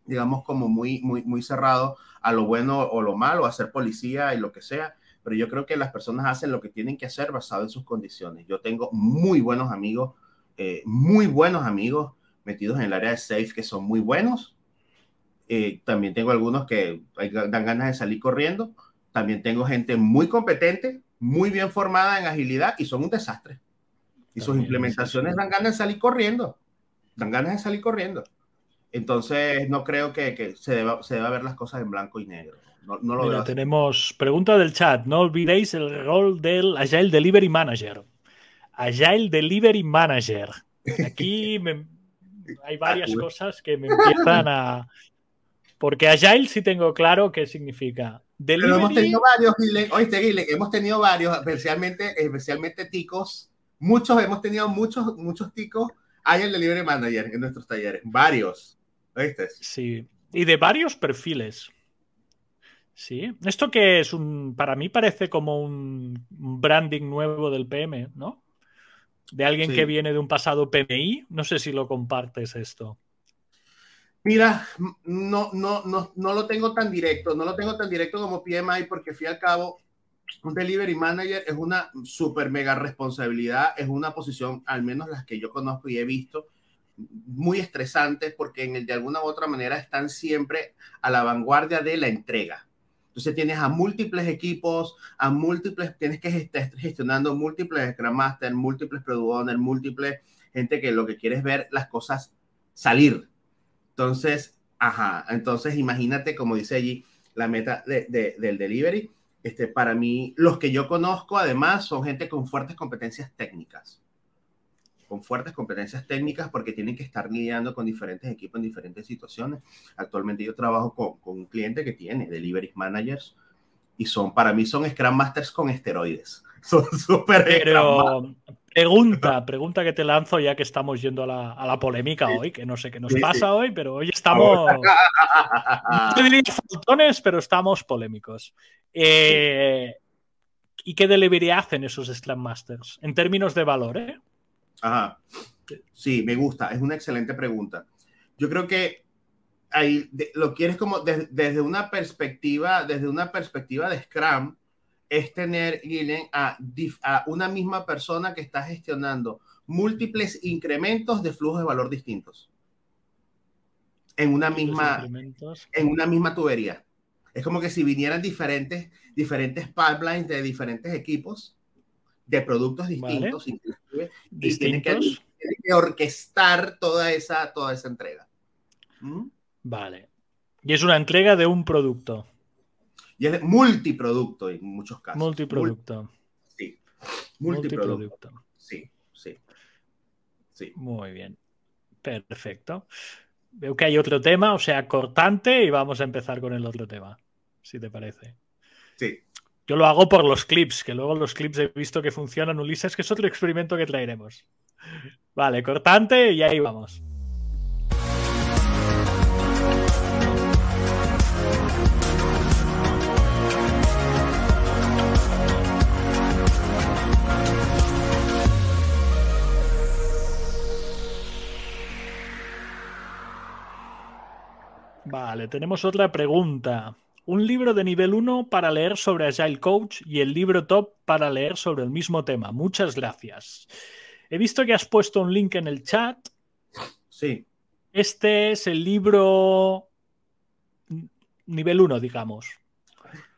digamos, como muy, muy, muy cerrado a lo bueno o lo malo, a ser policía y lo que sea pero yo creo que las personas hacen lo que tienen que hacer basado en sus condiciones. Yo tengo muy buenos amigos, eh, muy buenos amigos metidos en el área de safe que son muy buenos. Eh, también tengo algunos que dan ganas de salir corriendo. También tengo gente muy competente, muy bien formada en agilidad y son un desastre. Y sus implementaciones dan ganas de salir corriendo. Dan ganas de salir corriendo. Entonces, no creo que, que se, deba, se deba ver las cosas en blanco y negro. No, lo Mira, tenemos pregunta del chat. No olvidéis el rol del Agile Delivery Manager. Agile Delivery Manager. Aquí hay varias cosas que me empiezan a. Porque Agile sí tengo claro qué significa. Delivery... Pero hemos tenido varios, Guile. Oíste, Guile, hemos tenido varios, especialmente, especialmente ticos. Muchos, hemos tenido muchos, muchos ticos Agile Delivery Manager en nuestros talleres. Varios. ¿Oíste? Sí. Y de varios perfiles. Sí, esto que es un, para mí parece como un branding nuevo del PM, ¿no? De alguien que viene de un pasado PMI, no sé si lo compartes esto. Mira, no, no, no, no lo tengo tan directo, no lo tengo tan directo como PMI porque, fui al cabo, un delivery manager es una super mega responsabilidad, es una posición, al menos las que yo conozco y he visto, muy estresante porque en el, de alguna u otra manera están siempre a la vanguardia de la entrega. Entonces tienes a múltiples equipos, a múltiples, tienes que estar gestionando múltiples Scrum Master, múltiples Product Owner, múltiples gente que lo que quiere es ver las cosas salir. Entonces, ajá, entonces imagínate, como dice allí, la meta de, del delivery. Este, para mí, los que yo conozco además son gente con fuertes competencias técnicas con fuertes competencias técnicas porque tienen que estar lidiando con diferentes equipos en diferentes situaciones. Actualmente yo trabajo con, con un cliente que tiene delivery managers y son, para mí son Scrum Masters con esteroides. Son súper Pero pregunta, pregunta que te lanzo ya que estamos yendo a la, a la polémica hoy, que no sé qué nos pasa hoy, pero hoy estamos... no diría faltones, pero estamos polémicos. Eh, ¿Y qué delivery hacen esos Scrum Masters? En términos de valor, ¿eh? Ajá. Sí, me gusta. Es una excelente pregunta. Yo creo que ahí lo quieres como desde una perspectiva, desde una perspectiva de Scrum, es tener a, a una misma persona que está gestionando múltiples incrementos de flujos de valor distintos en una misma en una misma tubería. Es como que si vinieran diferentes diferentes pipelines de diferentes equipos de productos distintos, inclusive, y tienen que, que, orquestar toda esa, toda esa entrega. ¿Mm? Vale. Y es una entrega de un producto. Y es multiproducto en muchos casos. Multiproducto. sí. Multiproducto. Sí, sí. Sí. Muy bien. Perfecto. Veo que hay otro tema, o sea, cortante, y vamos a empezar con el otro tema, si te parece. Sí. Yo lo hago por los clips, que luego los clips he visto que funcionan, Ulises, que es otro experimento que traeremos. Vale, cortante y ahí vamos. Vale, tenemos otra pregunta. un libro de nivel 1 para leer sobre Agile Coach y el libro top para leer sobre el mismo tema. Muchas gracias. He visto que has puesto un link en el chat. Sí. Este es el libro nivel 1, digamos.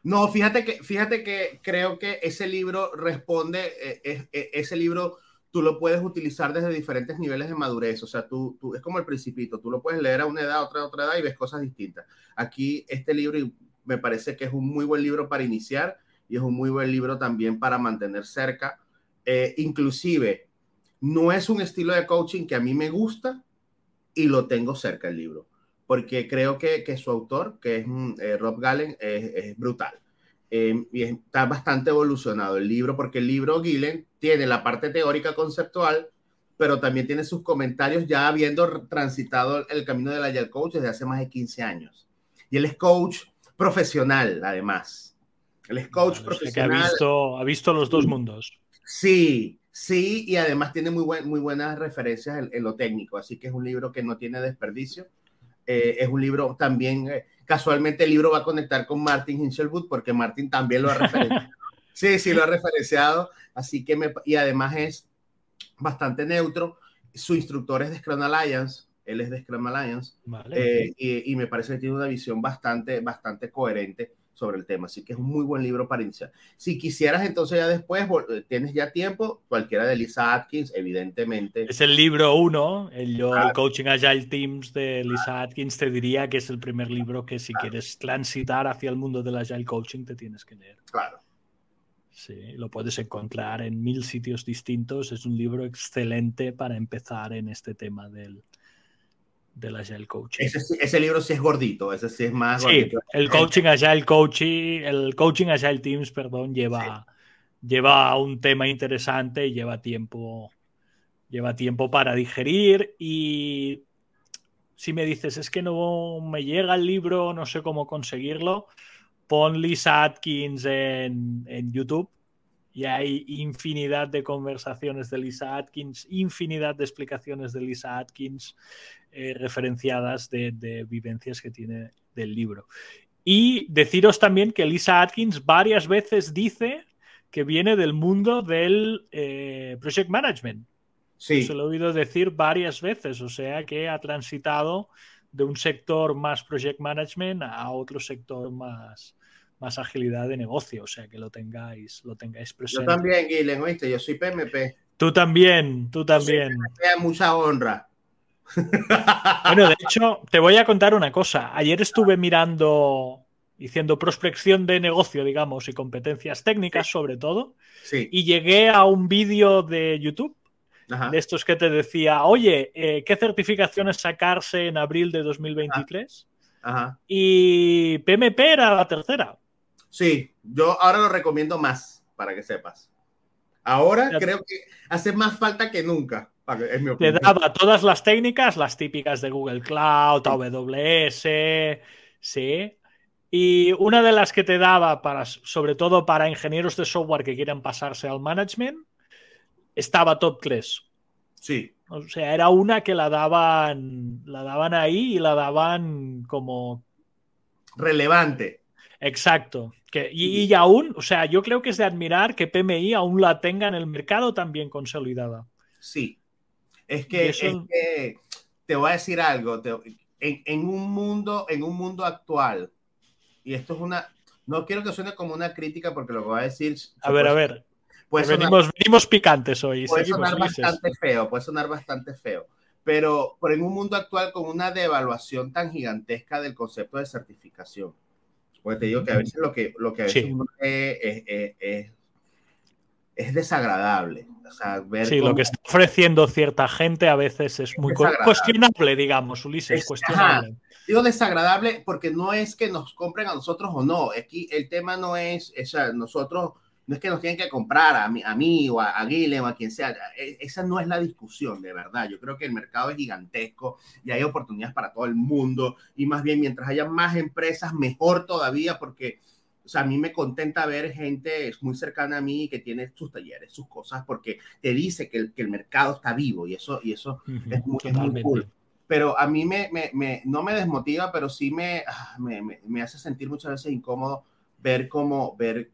No, fíjate que, fíjate que creo que ese libro responde, eh, eh, ese libro tú lo puedes utilizar desde diferentes niveles de madurez. O sea, tú, tú, es como el principito, tú lo puedes leer a una edad, otra, otra edad y ves cosas distintas. Aquí este libro me parece que es un muy buen libro para iniciar y es un muy buen libro también para mantener cerca. Eh, inclusive, no es un estilo de coaching que a mí me gusta y lo tengo cerca el libro, porque creo que, que su autor, que es mm, eh, Rob Gallen, es, brutal. Eh, y está bastante evolucionado el libro, porque el libro Gillen tiene la parte teórica conceptual, pero también tiene sus comentarios ya habiendo transitado el camino del Agile Coach desde hace más de 15 años. Y él es coach profesional, además. Él es coach profesional. Que ha, visto, ha visto los dos mundos. Sí, sí, y además tiene muy, buen, muy buenas referencias en, lo técnico, así que es un libro que no tiene desperdicio. Eh, es un libro también, eh, casualmente el libro va a conectar con Martin Hinchelwood porque Martin también lo ha referenciado. sí, sí, lo ha referenciado, así que me, y además es bastante neutro. Su instructor es de Scrum Alliance, él es de Scrum Alliance, eh, y, me parece que tiene una visión bastante, bastante coherente sobre el tema, así que es un muy buen libro para iniciar. Si quisieras entonces ya después, eh, tienes ya tiempo, cualquiera de Lisa Atkins, evidentemente. Es el libro uno, el, el Coaching Agile Teams de Lisa Atkins, te diría que es el primer libro que si quieres transitar hacia el mundo del Agile Coaching te tienes que leer. Claro. Sí, lo puedes encontrar en mil sitios distintos. Es un libro excelente para empezar en este tema del, del Agile Coaching. Ese, libro sí es gordito, ese sí es más sí, El Coaching Agile Coaching, el Coaching Agile Teams, perdón, lleva, lleva un tema interesante y lleva tiempo, lleva tiempo para digerir. Y si me dices es que no me llega el libro, no sé cómo conseguirlo, pon Lisa Atkins en, en YouTube y hay infinidad de conversaciones de Lisa Atkins, infinidad de explicaciones de Lisa Atkins eh, referenciadas de, vivencias que tiene del libro. Y deciros también que Lisa Atkins varias veces dice que viene del mundo del eh, project management. Sí. Se lo he oído decir varias veces, o sea que ha transitado de un sector más project management a otro sector más, más agilidad de negocio, o sea que lo tengáis, lo tengáis presente. Yo también, Guilen, oíste, yo soy PMP. Tú también, tú también. mucha honra. Bueno, de hecho, te voy a contar una cosa. Ayer estuve mirando, diciendo prospección de negocio, digamos, y competencias técnicas sobre todo, sí. y llegué a un vídeo de YouTube de estos que te decía, oye, eh, ¿qué certificaciones sacarse en abril de 2023? Ajá. Y PMP era la tercera. Sí, yo ahora lo recomiendo más, para que sepas. Ahora creo que hace más falta que nunca. Te daba todas las técnicas, las típicas de Google Cloud, AWS, sí. Y una de las que te daba, para, sobre todo para ingenieros de software que quieran pasarse al management, estaba top 3. Sí. O sea, era una que la daban, la daban ahí y la daban como relevante. Exacto. Que, y, aún, o sea, yo creo que es de admirar que PMI aún la tenga en el mercado también consolidada. Sí. Es que, te voy a decir algo. en, un mundo, en un mundo actual, y esto es una. No quiero que suene como una crítica porque lo que voy a decir. A ver, a ver. Pues venimos, picantes hoy. Puede sonar bastante feo, puede sonar bastante feo. Pero, pero en un mundo actual con una devaluación tan gigantesca del concepto de certificación porque te digo que a veces lo que, lo que a veces es, es, desagradable. sí, lo que está ofreciendo cierta gente a veces es muy cuestionable, digamos, Ulises, cuestionable. Digo desagradable porque no es que nos compren a nosotros o no. Aquí el tema no es, o nosotros no es que nos tienen que comprar a mí, a mí o a, a o a quien sea. E, esa no es la discusión, de verdad. Yo creo que el mercado es gigantesco y hay oportunidades para todo el mundo. Y más bien, mientras haya más empresas, mejor todavía, porque o sea, a mí me contenta ver gente muy cercana a mí que tiene sus talleres, sus cosas, porque te dice que el, que el mercado está vivo y eso, y eso es, muy, cool. pero a mí me, no me desmotiva, pero sí ah, me, me, hace sentir muchas veces incómodo ver cómo, ver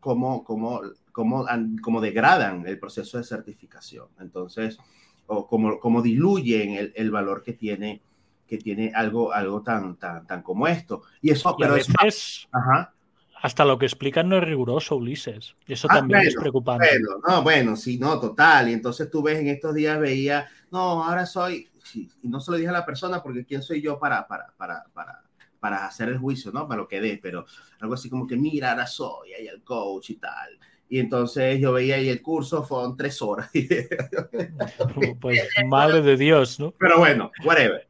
cómo, cómo, cómo, cómo degradan el proceso de certificación. Entonces, o cómo, cómo diluyen el, el, valor que tiene, que tiene algo, algo tan, tan, tan como esto. Y eso, pero a veces, ajá hasta lo que explican no es riguroso, Ulises. Y eso ah, también es preocupante. Bueno, no, bueno, sí, no, total. Y entonces tú ves en estos días, veía, no, ahora soy, y no se lo dije a la persona porque quién soy yo para, para, para, para, para hacer el juicio, ¿no? Para lo que dé, pero algo así como que, mira, ahora soy ahí el coach y tal. Y entonces yo veía ahí el curso, fueron tres horas. pues madre de Dios, ¿no? Pero bueno, whatever.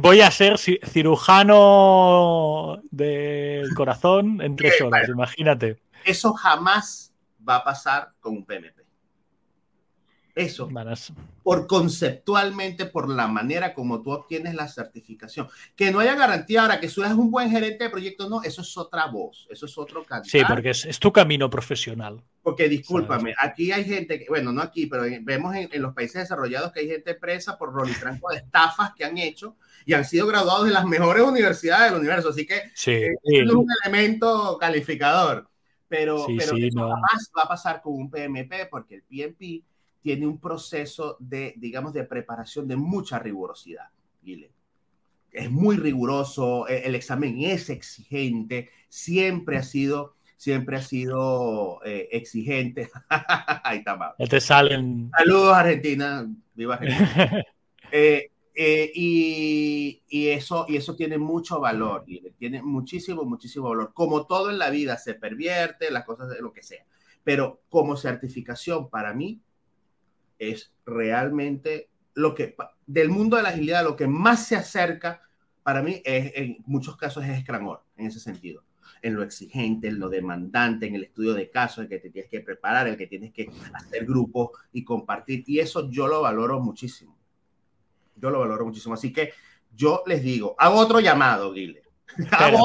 voy a ser cirujano del corazón en tres horas, imagínate. Eso jamás va a pasar con un PMP. Eso. Por conceptualmente, por la manera como tú obtienes la certificación. Que no haya garantía ahora que tú eres un buen gerente de proyecto, no, eso es otra voz, eso es otro cantar. Sí, porque es, tu camino profesional. Porque discúlpame, aquí hay gente, que, bueno, no aquí, pero vemos en, los países desarrollados que hay gente presa por rol de estafas que han hecho y han sido graduados de las mejores universidades del universo. Así que sí, eh, es un elemento calificador. Pero, pero eso jamás va a pasar con un PMP porque el PMP tiene un proceso de, digamos, de preparación de mucha rigurosidad. Es muy riguroso, e, el, examen es exigente, siempre ha sido, siempre ha sido eh, exigente. Ahí está mal. te salen. Saludos, Argentina. Viva Argentina. Eh, eh, y, y, eso, y eso tiene mucho valor, tiene muchísimo, muchísimo valor. Como todo en la vida se pervierte, las cosas de lo que sea. Pero como certificación para mí es realmente lo que del mundo de la agilidad, lo que más se acerca para mí es en muchos casos es Scrum en ese sentido en lo exigente, en lo demandante, en el estudio de casos, en que te tienes que preparar, el que tienes que hacer grupos y compartir. Y eso yo lo valoro muchísimo. Yo lo valoro muchísimo. Así que yo les digo, hago otro llamado, Guile.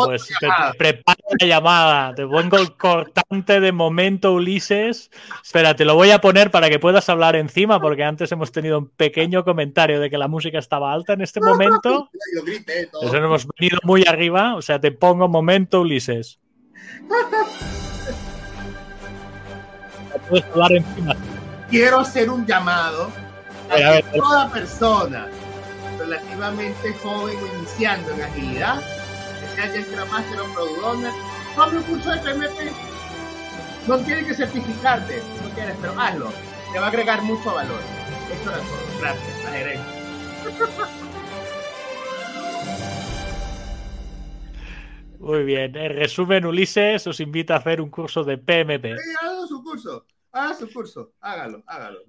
Pues, prepara la llamada. Te pongo el cortante de momento, Ulises. Espera, te lo voy a poner para que puedas hablar encima, porque antes hemos tenido un pequeño comentario de que la música estaba alta en este momento. Yo grité hemos venido muy arriba. O sea, te pongo momento, Ulises. puedes hablar encima. Quiero hacer un llamado a, toda persona relativamente joven o iniciando en agilidad que haya Master o Product un curso de PMP. No tienes que certificarte, no quieres, pero hazlo. Te va a agregar mucho valor. Eso era todo. Gracias, la gerencia. Muy bien. En resumen, Ulises os invita a hacer un curso de PMP. Sí, haga su curso. Haga su curso. Hágalo, hágalo.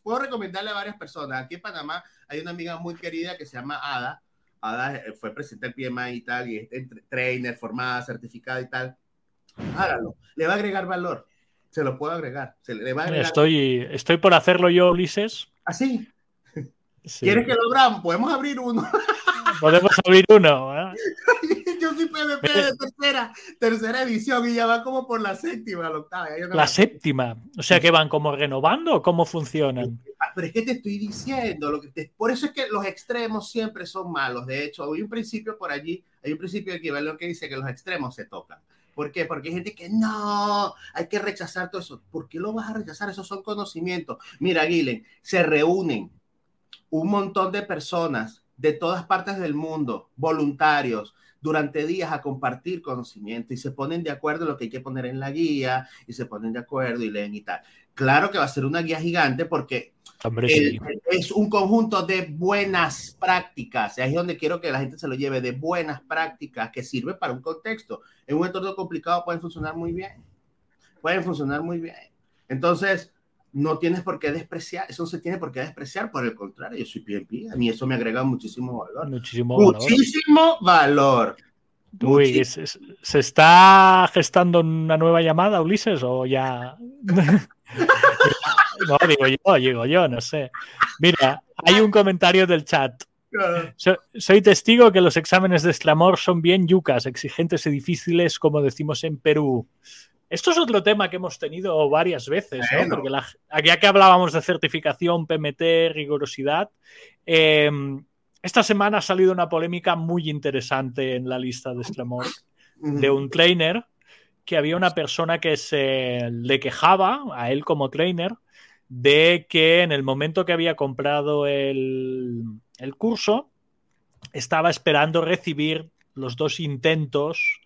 Puedo recomendarle a varias personas. Aquí en Panamá hay una amiga muy querida que se llama Ada Ada eh, fue presidente del PMI y tal, y es trainer, formada, certificada y tal. Hágalo. Le va a agregar valor. Se lo puedo agregar. Se le va a agregar... Estoy, estoy por hacerlo yo, Ulises. ¿Así? Sí. ¿Quieres que lo abramos? Podemos abrir uno. Podemos abrir uno. ¿eh? Yo soy PvP de tercera, tercera edición y ya va como por la séptima, la octava. la séptima. O sea que van como renovando o cómo funcionan. Ah, pero es que te estoy diciendo, lo que por eso es que los extremos siempre son malos. De hecho, hay un principio por allí, hay un principio equivalente que dice que los extremos se tocan. ¿Por qué? Porque hay gente que no, hay que rechazar todo eso. ¿Por qué lo vas a rechazar? Esos son conocimientos. Mira, Guilen, se reúnen un montón de personas de todas partes del mundo, voluntarios, durante días a compartir conocimiento y se ponen de acuerdo en lo que hay que poner en la guía y se ponen de acuerdo y leen y tal. Claro que va a ser una guía gigante porque es un conjunto de buenas prácticas. Ahí es donde quiero que la gente se lo lleve, de buenas prácticas que sirve para un contexto. En un entorno complicado pueden funcionar muy bien. Pueden funcionar muy bien. Entonces, no tienes por qué despreciar, eso no se tiene por qué despreciar, por el contrario, yo soy PNP, a mí eso me agrega muchísimo valor. Muchísimo valor. Muchísimo valor. Uy, ¿se, está gestando una nueva llamada, Ulises, o ya? no, digo yo, digo yo, no sé. Mira, hay un comentario del chat. soy testigo que los exámenes de Estramor son bien yucas, exigentes y difíciles, como decimos en Perú. Esto es otro tema que hemos tenido varias veces, ¿no? Porque ya que hablábamos de certificación, PMT, rigurosidad, em, esta semana ha salido una polémica muy interesante en la lista de Exclamor de un trainer que había una persona que se le quejaba a él como trainer de que en el momento que había comprado el, el curso estaba esperando recibir los dos intentos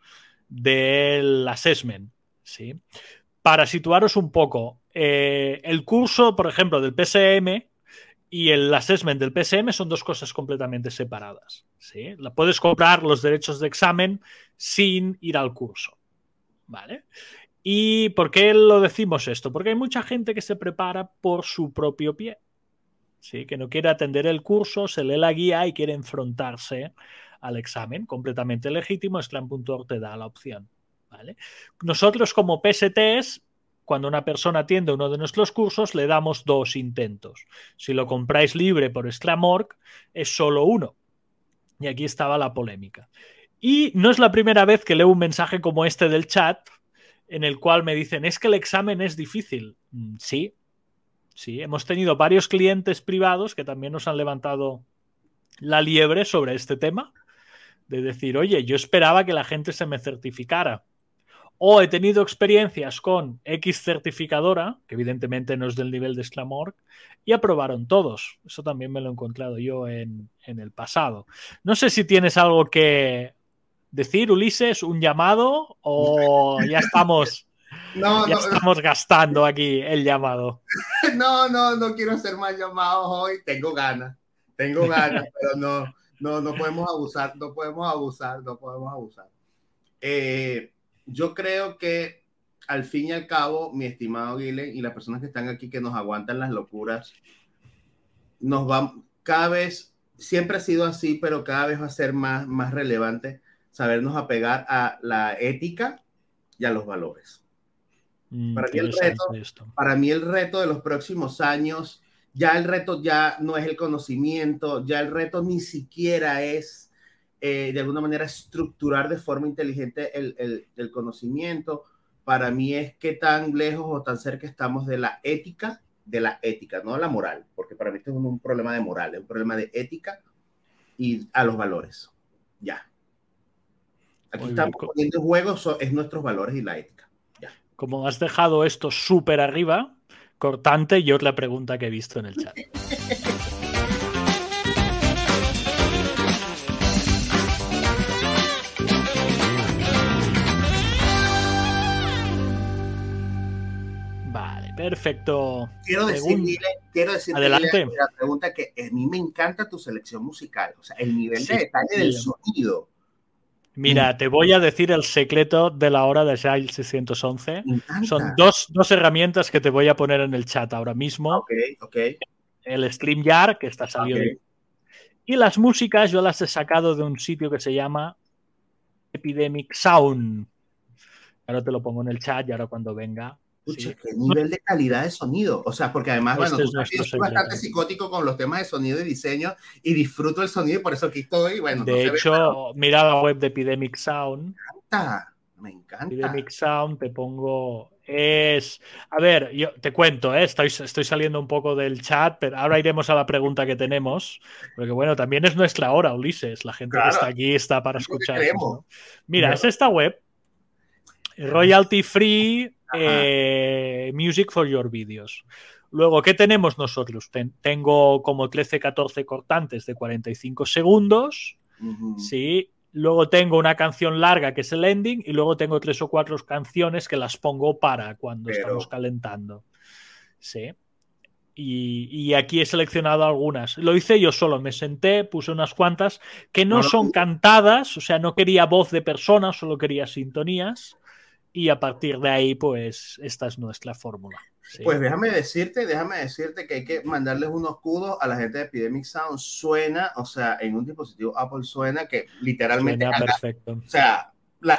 del assessment. ¿Sí? Para situaros un poco, eh, el curso, por ejemplo, del PSM y el assessment del PSM son dos cosas completamente separadas. ¿sí? La puedes comprar los derechos de examen sin ir al curso. ¿Vale? ¿Y por qué lo decimos esto? Porque hay mucha gente que se prepara por su propio pie. ¿sí? Que no quiere atender el curso, se lee la guía y quiere enfrentarse al examen. Completamente legítimo, Slam.org te da la opción. Nosotros como PSTs cuando una persona atiende uno de nuestros cursos, le damos dos intentos. Si lo compráis libre por Sclamorg, es solo uno. Y aquí estaba la polémica. Y no es la primera vez que leo un mensaje como este del chat, en el cual me dicen, es que el examen es difícil. Mm, sí, sí, hemos tenido varios clientes privados que también nos han levantado la liebre sobre este tema, de decir, oye, yo esperaba que la gente se me certificara o he tenido experiencias con X certificadora, que evidentemente no es del nivel de Sclamorg, y aprobaron todos. Eso también me lo he encontrado yo en, el pasado. No sé si tienes algo que decir, Ulises, un llamado o ya estamos... No, ya estamos gastando aquí el llamado. No, no, no quiero hacer más llamados hoy. Tengo ganas, tengo ganas, pero no, no, no podemos abusar, no podemos abusar, no podemos abusar. Eh, yo creo que al fin y al cabo, mi estimado Guilen y las personas que están aquí que nos aguantan las locuras, nos van cada vez, siempre ha sido así, pero cada vez va a ser más, más relevante sabernos apegar a la ética y a los valores. Mm, para, mí el reto, para mí el reto de los próximos años, ya el reto ya no es el conocimiento, ya el reto ni siquiera es eh, de alguna manera estructurar de forma inteligente el, el, conocimiento. Para mí es qué tan lejos o tan cerca estamos de la ética, de la ética, no de la moral, porque para mí esto es un, problema de moral, es un problema de ética y a los valores. Ya. Aquí estamos poniendo en juego es nuestros valores y la ética. Ya. Como has dejado esto súper arriba, cortante, yo la pregunta que he visto en el chat. Perfecto. Quiero decirle, quiero decirle Adelante. la pregunta que a mí me encanta tu selección musical, o sea, el nivel de detalle del sonido. Mira, te voy a decir el secreto de la hora de Shile 611. Son dos, dos, herramientas que te voy a poner en el chat ahora mismo. Ok, ok. El StreamYard, que está saliendo. Y las músicas yo las he sacado de un sitio que se llama Epidemic Sound. Ahora te lo pongo en el chat y ahora cuando venga qué nivel de calidad de sonido. O sea, porque además, bueno, este es bastante psicótico con los temas de sonido y diseño y disfruto el sonido y por eso aquí estoy. Bueno, de hecho, mira la web de Epidemic Sound. Me encanta, me encanta. Epidemic Sound, te pongo. Es. A ver, yo te cuento, ¿eh? estoy, estoy saliendo un poco del chat, pero ahora iremos a la pregunta que tenemos. Porque bueno, también es nuestra hora, Ulises. La gente que está aquí está para escuchar. Mira, es esta web. Royalty free eh, music for your videos. Luego, ¿qué tenemos nosotros? tengo como 13, 14 cortantes de 45 segundos. Sí. Luego tengo una canción larga que es el ending y luego tengo tres o cuatro canciones que las pongo para cuando estamos calentando. Sí. Y, aquí he seleccionado algunas. Lo hice yo solo, me senté, puse unas cuantas que no son cantadas, o sea, no quería voz de persona, solo quería sintonías y a partir de ahí, pues esta es nuestra fórmula. Pues déjame decirte, déjame decirte que hay que mandarles unos escudo a la gente de Epidemic Sound. Suena, o sea, en un dispositivo Apple suena que literalmente. Suena perfecto. O sea,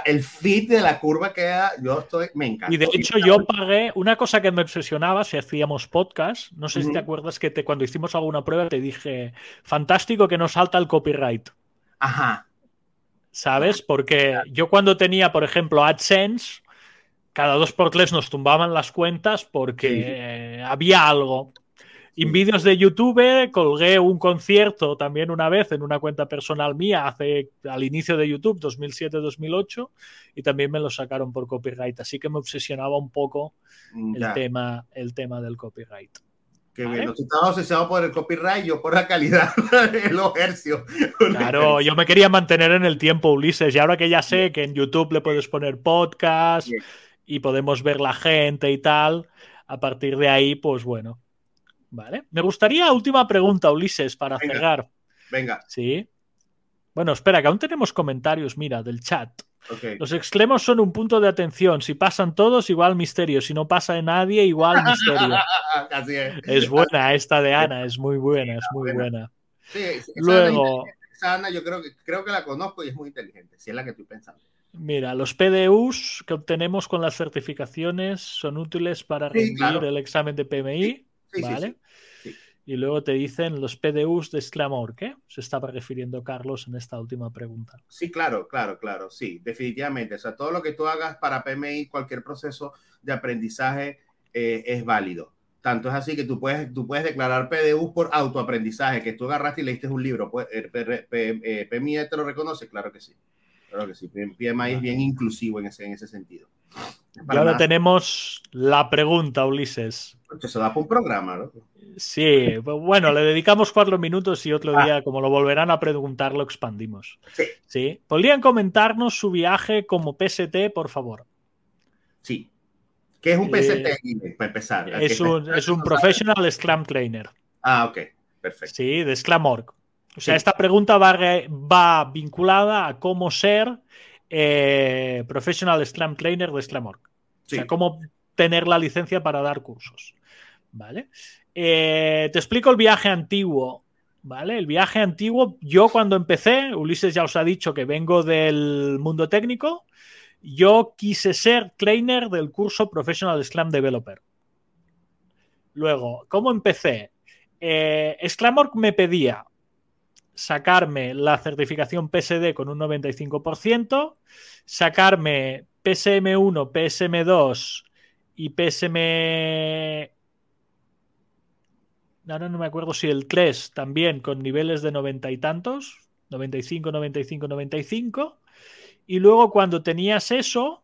el fit de la curva queda, yo estoy, me encanta. Y de hecho yo pagué una cosa que me obsesionaba si hacíamos podcast, no sé si te acuerdas que te, cuando hicimos alguna prueba te dije, fantástico que no salta el copyright. Ajá. ¿sabes? Porque yo cuando tenía, por ejemplo, AdSense, cada dos por tres nos tumbaban las cuentas porque había algo. En vídeos de YouTube colgué un concierto también una vez en una cuenta personal mía hace al inicio de YouTube, 2007-2008, y también me lo sacaron por copyright. Así que me obsesionaba un poco el tema, el tema del copyright. Que ¿Vale? bien, estaba obsesionado por el copyright, yo por la calidad los hercios. Claro, yo me quería mantener en el tiempo, Ulises, y ahora que ya sé que en YouTube le puedes poner podcast bien. Y podemos ver la gente y tal, a partir de ahí, pues bueno, Vale. Me gustaría, última pregunta, Ulises, para Venga. cerrar. Venga. Sí. Bueno, espera, que aún tenemos comentarios, mira, del chat. Okay. Los extremos son un punto de atención. Si pasan todos, igual misterio. Si no pasa de nadie, igual misterio. Así es. es buena esta de Ana, es muy buena, es muy buena. Sí, esa Luego. Esa Ana, yo creo que, creo que la conozco y es muy inteligente, si es la que estoy pensando. Mira, los PDUs que obtenemos con las certificaciones son útiles para Sí, rendir claro. el examen de PMI. Sí, ¿vale? Y luego te dicen los PDUs de Exclamor, ¿qué? Se estaba refiriendo Carlos en esta última pregunta. Sí, claro, claro, claro, sí, definitivamente. O sea, todo lo que tú hagas para PMI, cualquier proceso de aprendizaje eh, es válido. Tanto es así que tú puedes, tú puedes declarar PDU por autoaprendizaje, que tú agarraste y leíste un libro. Pues, eh, P- P- eh, PMI te lo reconoce, claro que sí. Claro que sí. PMI es bien inclusivo en ese, en ese sentido. Y ahora nada, tenemos la pregunta, Ulises. Se da por un programa, ¿no? Sí, bueno, le dedicamos cuatro minutos y otro Ah. día, como lo volverán a preguntar, lo expandimos. Sí. Sí. ¿Podrían comentarnos su viaje como PST, por favor? Sí. ¿Qué es un Eh, PCT, para empezar? Es un, es un. Professional Scrum Trainer. Ah, ok, perfecto. Sí, de Scrum.org. O sea, Sí. esta pregunta va, vinculada a cómo ser eh, Professional Scrum Trainer de Scrum.org. O Sí. sea, cómo tener la licencia para dar cursos. ¿Vale? Eh, te explico el viaje antiguo. ¿Vale? El viaje antiguo, yo cuando empecé, Ulises ya os ha dicho que vengo del mundo técnico, yo quise ser trainer del curso Professional Scrum Developer. Luego, ¿cómo empecé? Eh, Scrum.org me pedía sacarme la certificación PSD con un 95%, sacarme PSM1, PSM2 y PSM... Ahora no me acuerdo si el 3 también con niveles de noventa y tantos, 95, 95, 95. Y luego cuando tenías eso,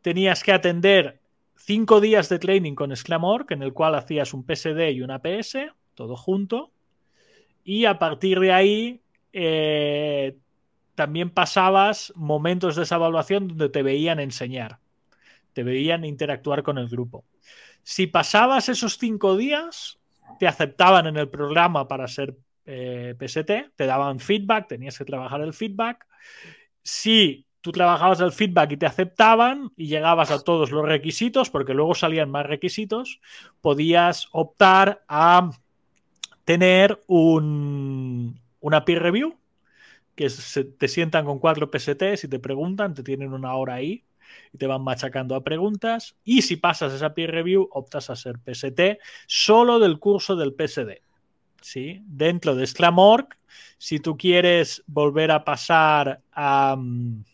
tenías que atender cinco días de training con Scrum.org, en el cual hacías un PSD y una PS, todo junto. Y a partir de ahí eh, también pasabas momentos de esa evaluación donde te veían enseñar, te veían interactuar con el grupo. Si pasabas esos cinco días, te aceptaban en el programa para ser eh, PST, te daban feedback, tenías que trabajar el feedback. Si tú trabajabas el feedback y te aceptaban y llegabas a todos los requisitos, porque luego salían más requisitos, podías optar a tener un, una peer review, que se, te sientan con cuatro PSTs y te preguntan, te tienen una hora ahí y te van machacando a preguntas. Y si pasas esa peer review, optas a ser PST solo del curso del PSD. ¿Sí? Dentro de Scrum.org, si tú quieres volver a pasar a... Um,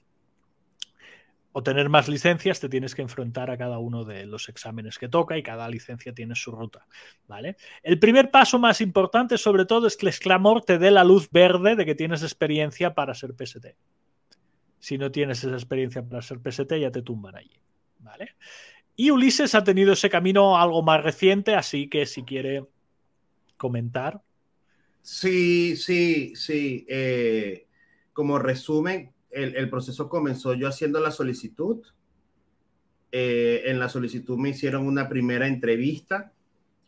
o tener más licencias, te tienes que enfrentar a cada uno de los exámenes que toca y cada licencia tiene su ruta. ¿vale? El primer paso más importante, sobre todo, es que Sclamor te dé la luz verde de que tienes experiencia para ser PST. Si no tienes esa experiencia para ser PST, ya te tumban allí. ¿vale? Y Ulises ha tenido ese camino algo más reciente, así que si quiere comentar. Sí, sí, sí. Eh, como resumen, el, el, proceso comenzó yo haciendo la solicitud. Eh, en la solicitud me hicieron una primera entrevista,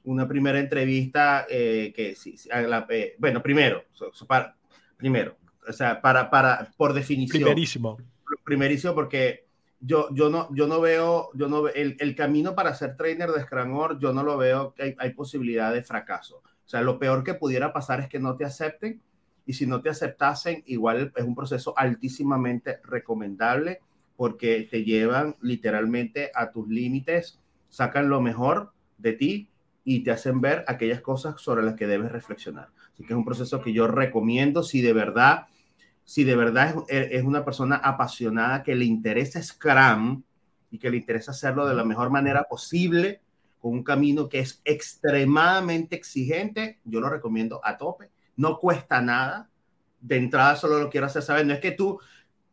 una primera entrevista eh, que, sí, la, eh, bueno, primero, so, so, para, primero, o sea, para, para, por definición. Primerísimo. Primerísimo porque yo, yo, no, yo no veo, yo no el, el camino para ser trainer de Scrum yo no lo veo que hay, hay posibilidad de fracaso. O sea, lo peor que pudiera pasar es que no te acepten y si no te aceptasen, igual es un proceso altísimamente recomendable porque te llevan literalmente a tus límites, sacan lo mejor de ti y te hacen ver aquellas cosas sobre las que debes reflexionar. Así que es un proceso que yo recomiendo si de verdad, si de verdad es, es una persona apasionada que le interesa Scrum y que le interesa hacerlo de la mejor manera posible, con un camino que es extremadamente exigente, yo lo recomiendo a tope. No cuesta nada. De entrada solo lo quiero hacer saber. No es que tú,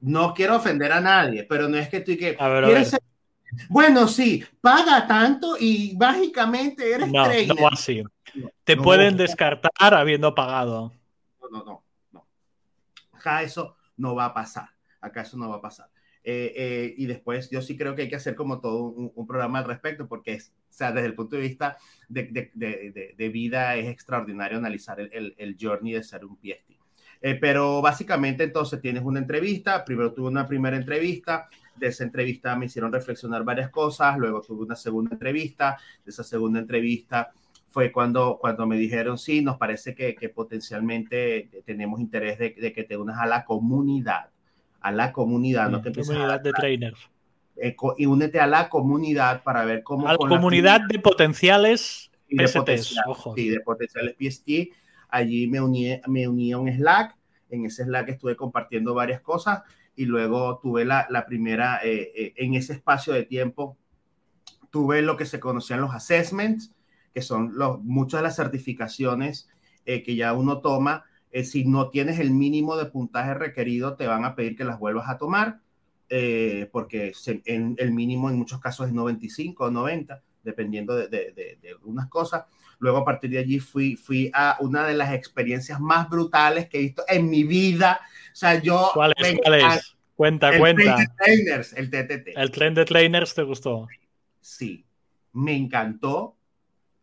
no quiero ofender a nadie, pero no es que tú y que... A ver, a ver. ser- bueno, sí, paga tanto y básicamente eres No, trainer. no así. No, Te no, pueden descartar habiendo pagado. No, no, no, no. Acá eso no va a pasar. Acá eso no va a pasar. Eh, eh, y después yo sí creo que hay que hacer como todo un, un programa al respecto, porque es, o sea, desde el punto de vista de, de, de, de, vida es extraordinario analizar el, el, el journey de ser un PhD. Eh, pero básicamente entonces tienes una entrevista, primero tuve una primera entrevista, de esa entrevista me hicieron reflexionar varias cosas, luego tuve una segunda entrevista, de esa segunda entrevista fue cuando, cuando me dijeron, sí, nos parece que, que potencialmente tenemos interés de, de, que te unas a la comunidad, a la comunidad, no que empieces comunidad de trainers. eh, y únete a la comunidad para ver cómo... A la comunidad de potenciales y de PSTs, potencial- ojo. Sí, de potenciales PST. Allí me uní, me uní a un Slack. En ese Slack estuve compartiendo varias cosas y luego tuve la, la primera, eh, eh, en ese espacio de tiempo, tuve lo que se conocían los assessments, que son los, muchas de las certificaciones eh, que ya uno toma. Eh, si no tienes el mínimo de puntaje requerido, te van a pedir que las vuelvas a tomar, eh, porque se- en, el mínimo en muchos casos es 95 o 90, dependiendo de, de, de, de algunas cosas. Luego a partir de allí fui, fui a una de las experiencias más brutales que he visto en mi vida. O sea, yo... ¿Cuál es? me ¿Cuál es? Cuenta, El cuenta. Trainer Trainers, el TTT. El tren de trainers te gustó. Sí, me encantó.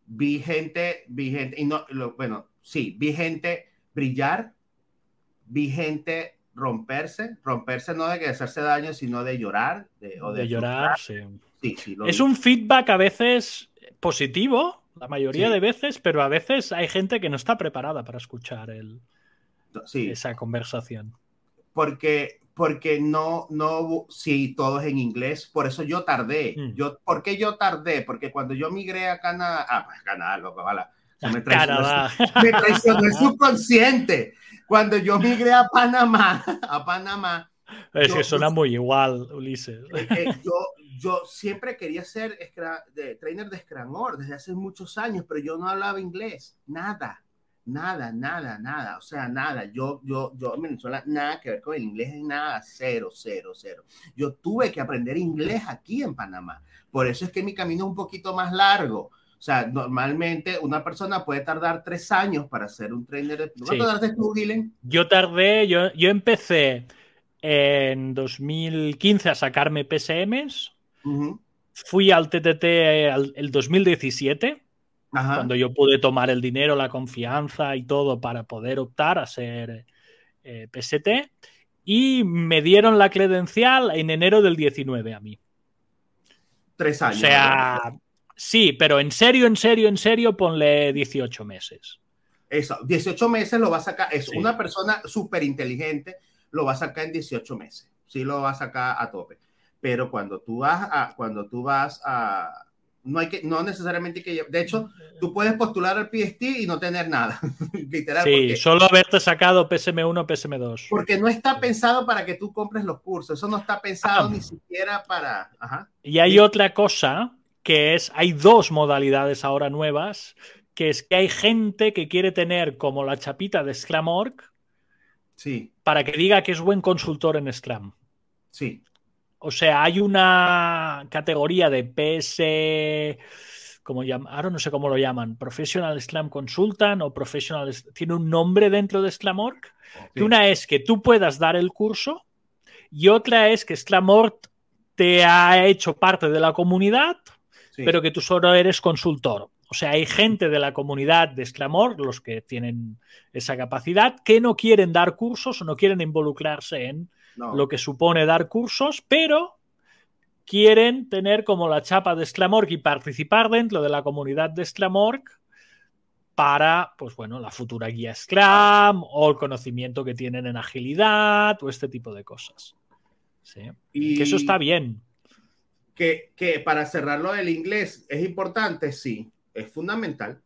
Vi gente, vi gente, y no, lo- bueno, sí, vi gente brillar, vi gente romperse, romperse no de que hacerse daño, sino de llorar, de, o de, De llorar, sí. Es vi. un feedback a veces positivo, la mayoría de veces, pero a veces hay gente que no está preparada para escuchar el- esa conversación. porque porque no no sí todo es en inglés por eso yo tardé Mm. yo ¿por qué yo tardé? porque cuando yo migré a Canadá ah pues Canadá loco ojalá Se me traicionó me traicionó el subconsciente cuando yo migré a Panamá a Panamá Es Yo- que suena muy igual, Ulises. eh, eh, yo yo siempre quería ser de, trainer de Scramor desde hace muchos años pero yo no hablaba inglés nada Nada, nada, nada, o sea, nada. Yo, yo, yo en Venezuela, nada que ver con el inglés, nada, cero, cero, cero. Yo tuve que aprender inglés aquí en Panamá. Por eso es que mi camino es un poquito más largo. O sea, normalmente una persona puede tardar tres años para ser un trainer. De... ¿Cuánto Sí. tardaste tú, Dylan? Yo tardé, yo, yo empecé en 2015 a sacarme PSMs, fui al TTT el, el 2017, Ajá. cuando yo pude tomar el dinero, la confianza y todo para poder optar a ser eh, PST, y me dieron la credencial en enero del 19 a mí. Tres O años. sea, sí, pero en serio, en serio, en serio, ponle 18 meses. Eso, 18 meses lo va a sacar. Es Sí. una persona súper inteligente, lo va a sacar en 18 meses. Sí, lo va a sacar a tope. Pero cuando tú vas a, cuando tú vas a, no hay que, no necesariamente hay que, de hecho, tú puedes postular al PST y no tener nada, literal, Sí, porque, solo haberte sacado PSM1, PSM2. porque no está pensado para que tú compres los cursos. Eso no está pensado Ah. ni siquiera para, ajá, Y hay Sí. otra cosa que es, hay dos modalidades ahora nuevas, que es que hay gente que quiere tener como la chapita de Scrum.org sí, para que diga que es buen consultor en Scrum. sí, O sea, hay una categoría de PS, como llaman, ahora no sé cómo lo llaman, Professional Scrum Consultant o Professional, tiene un nombre dentro de Scrum.org. sí. Que una es que tú puedas dar el curso y otra es que Scrum.org te ha hecho parte de la comunidad, sí. pero que tú solo eres consultor. O sea, hay gente de la comunidad de Scrum.org, los que tienen esa capacidad, que no quieren dar cursos o no quieren involucrarse en No. lo que supone dar cursos, pero quieren tener como la chapa de Scrum.org y participar dentro de la comunidad de Scrum.org para, pues bueno, la futura guía Scrum o el conocimiento que tienen en agilidad o este tipo de cosas. Sí. Y- Que eso está bien. Que, que para cerrarlo del inglés es importante, sí, es fundamental.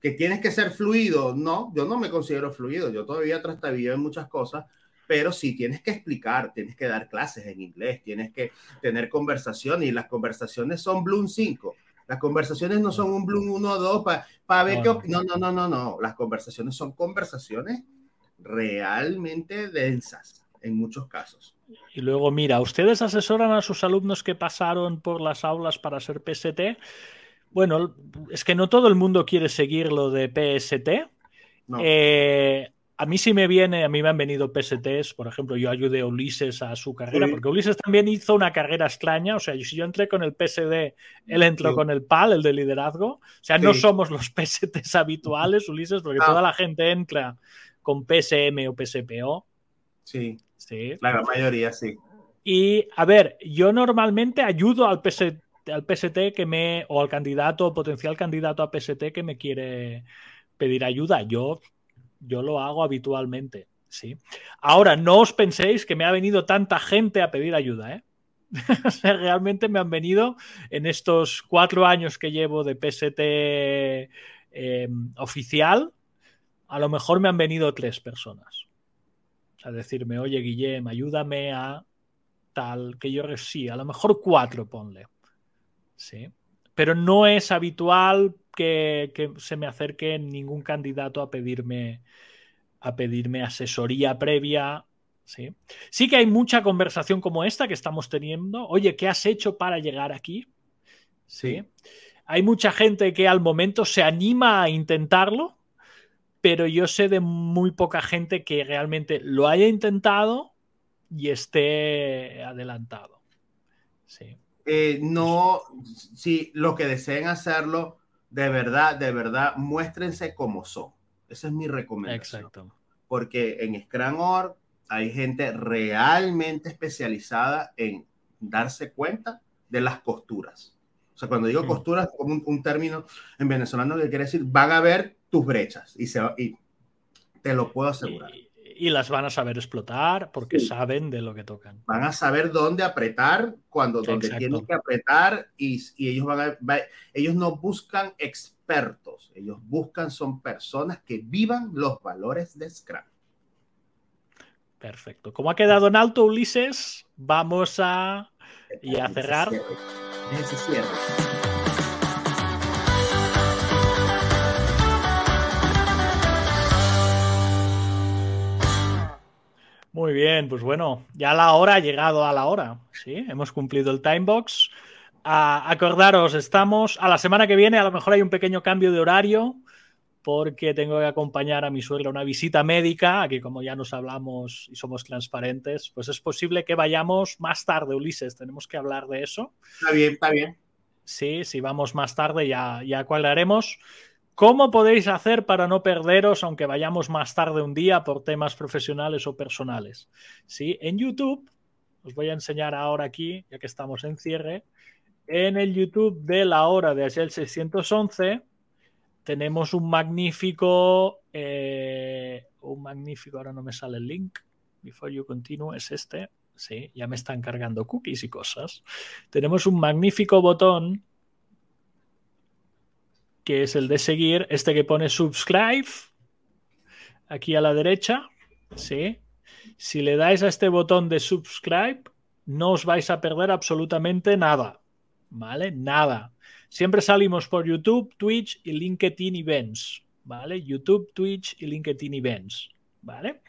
Que tienes que ser fluido, no, yo no me considero fluido, yo todavía trastabillo en muchas cosas, pero sí tienes que explicar, tienes que dar clases en inglés, tienes que tener conversaciones y las conversaciones son Bloom 5. Las conversaciones no son un bloom uno o dos para ver qué... No, no, no, no, no. Las conversaciones son conversaciones realmente densas en muchos casos. Y luego, mira, ¿ustedes asesoran a sus alumnos que pasaron por las aulas para ser PST? Bueno, es que no todo el mundo quiere seguir lo de PST. Eh, a mí sí me viene, a mí me han venido PSTs, por ejemplo, yo ayudé a Ulises a su carrera, porque Ulises también hizo una carrera extraña, o sea, si yo entré con el PSD, él entró con el PAL, el de liderazgo, o sea, no somos los PSTs habituales, Ulises, porque toda la gente entra con PSM o PSPO. Sí. Sí. La gran mayoría, sí. Y a ver, yo normalmente ayudo al PST, al PST que me, o al candidato, o potencial candidato a PST que me quiere pedir ayuda. Yo, yo lo hago habitualmente, sí. Ahora, no os penséis que me ha venido tanta gente a pedir ayuda, ¿eh? o sea, realmente me han venido en estos cuatro años que llevo de PST eh, oficial, a lo mejor me han venido tres personas a decirme, oye, Guillem, ayúdame a tal, que yo sí, a lo mejor cuatro, ponle. Sí. Pero no es habitual que, se me acerque ningún candidato a pedirme, a pedirme asesoría previa. ¿sí? sí que hay mucha conversación como esta que estamos teniendo. Oye, ¿qué has hecho para llegar aquí? ¿Sí? Hay mucha gente que al momento se anima a intentarlo, pero yo sé de muy poca gente que realmente lo haya intentado y esté adelantado. Sí. Eh, no, si los que deseen hacerlo, de verdad, de verdad, muéstrense como son. Esa es mi recomendación. Exacto. Porque en Scrum.org hay gente realmente especializada en darse cuenta de las costuras. O sea, cuando digo mm. costuras, como un, término en venezolano que quiere decir, van a ver tus brechas y, se, y te lo puedo asegurar. Y, las van a saber explotar porque saben de lo que tocan. Van a saber dónde apretar, cuando donde tienen que apretar y, y ellos, van a, ellos no buscan expertos, ellos buscan son personas que vivan los valores de Scrum. Perfecto. Como ha quedado en alto Ulises, vamos a, y a cerrar. Ese cierre. Muy bien, pues bueno, ya la hora ha llegado a la hora. Sí, hemos cumplido el time box. acordaros, estamos a la semana que viene, a lo mejor hay un pequeño cambio de horario porque tengo que acompañar a mi suegra a una visita médica, aquí como ya nos hablamos y somos transparentes, pues es posible que vayamos más tarde, Ulises, tenemos que hablar de eso. Está bien, está bien. Sí, si vamos más tarde ya, ya cuadraremos. ¿Cómo podéis hacer para no perderos, aunque vayamos más tarde un día por temas profesionales o personales? ¿Sí? En YouTube, os voy a enseñar ahora aquí, ya que estamos en cierre, en el YouTube de la hora de Agel 611 tenemos un magnífico, eh, un magnífico, ahora no me sale el link, before you continue, es este, sí, ya me están cargando cookies y cosas. Tenemos un magnífico botón que es el de seguir, este que pone subscribe, aquí a la derecha, ¿sí? Si le dais a este botón de subscribe, no os vais a perder absolutamente nada, ¿vale? Nada. Siempre salimos por YouTube, Twitch y LinkedIn Events, ¿vale? YouTube, Twitch y LinkedIn Events, ¿vale?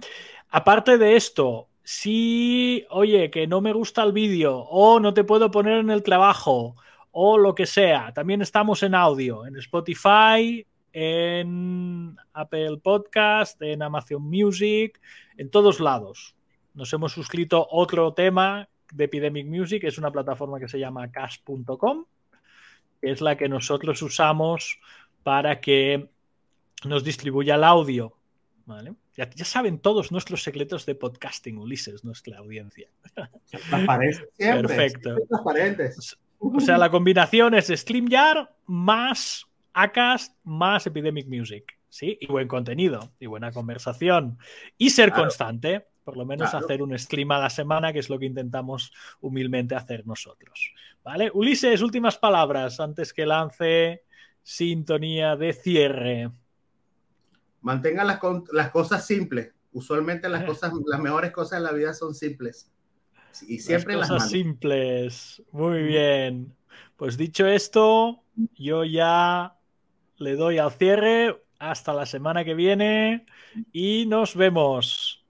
Aparte de esto, si, oye, que no me gusta el vídeo o no te puedo poner en el trabajo o lo que sea. También estamos en audio, en Spotify, en Apple Podcast, en Amazon Music, en todos lados. Nos hemos suscrito otro tema de Epidemic Music, es una plataforma que se llama cash.com, que es la que nosotros usamos para que nos distribuya el audio. Ya, saben todos nuestros secretos de podcasting, Ulises, nuestra audiencia. Perfecto. O sea, la combinación es StreamYard más Acast más Epidemic Music. ¿sí? Y buen contenido, y buena conversación. Y ser constante, por lo menos hacer un stream a la semana, que es lo que intentamos humildemente hacer nosotros. ¿Vale? Ulises, últimas palabras antes que lance sintonía de cierre. Mantengan las, las cosas simples. Usualmente las cosas, las mejores cosas de la vida son simples. Y siempre las cosas simples. Muy bien. Pues dicho esto, yo ya le doy al cierre. Hasta la semana que viene y nos vemos.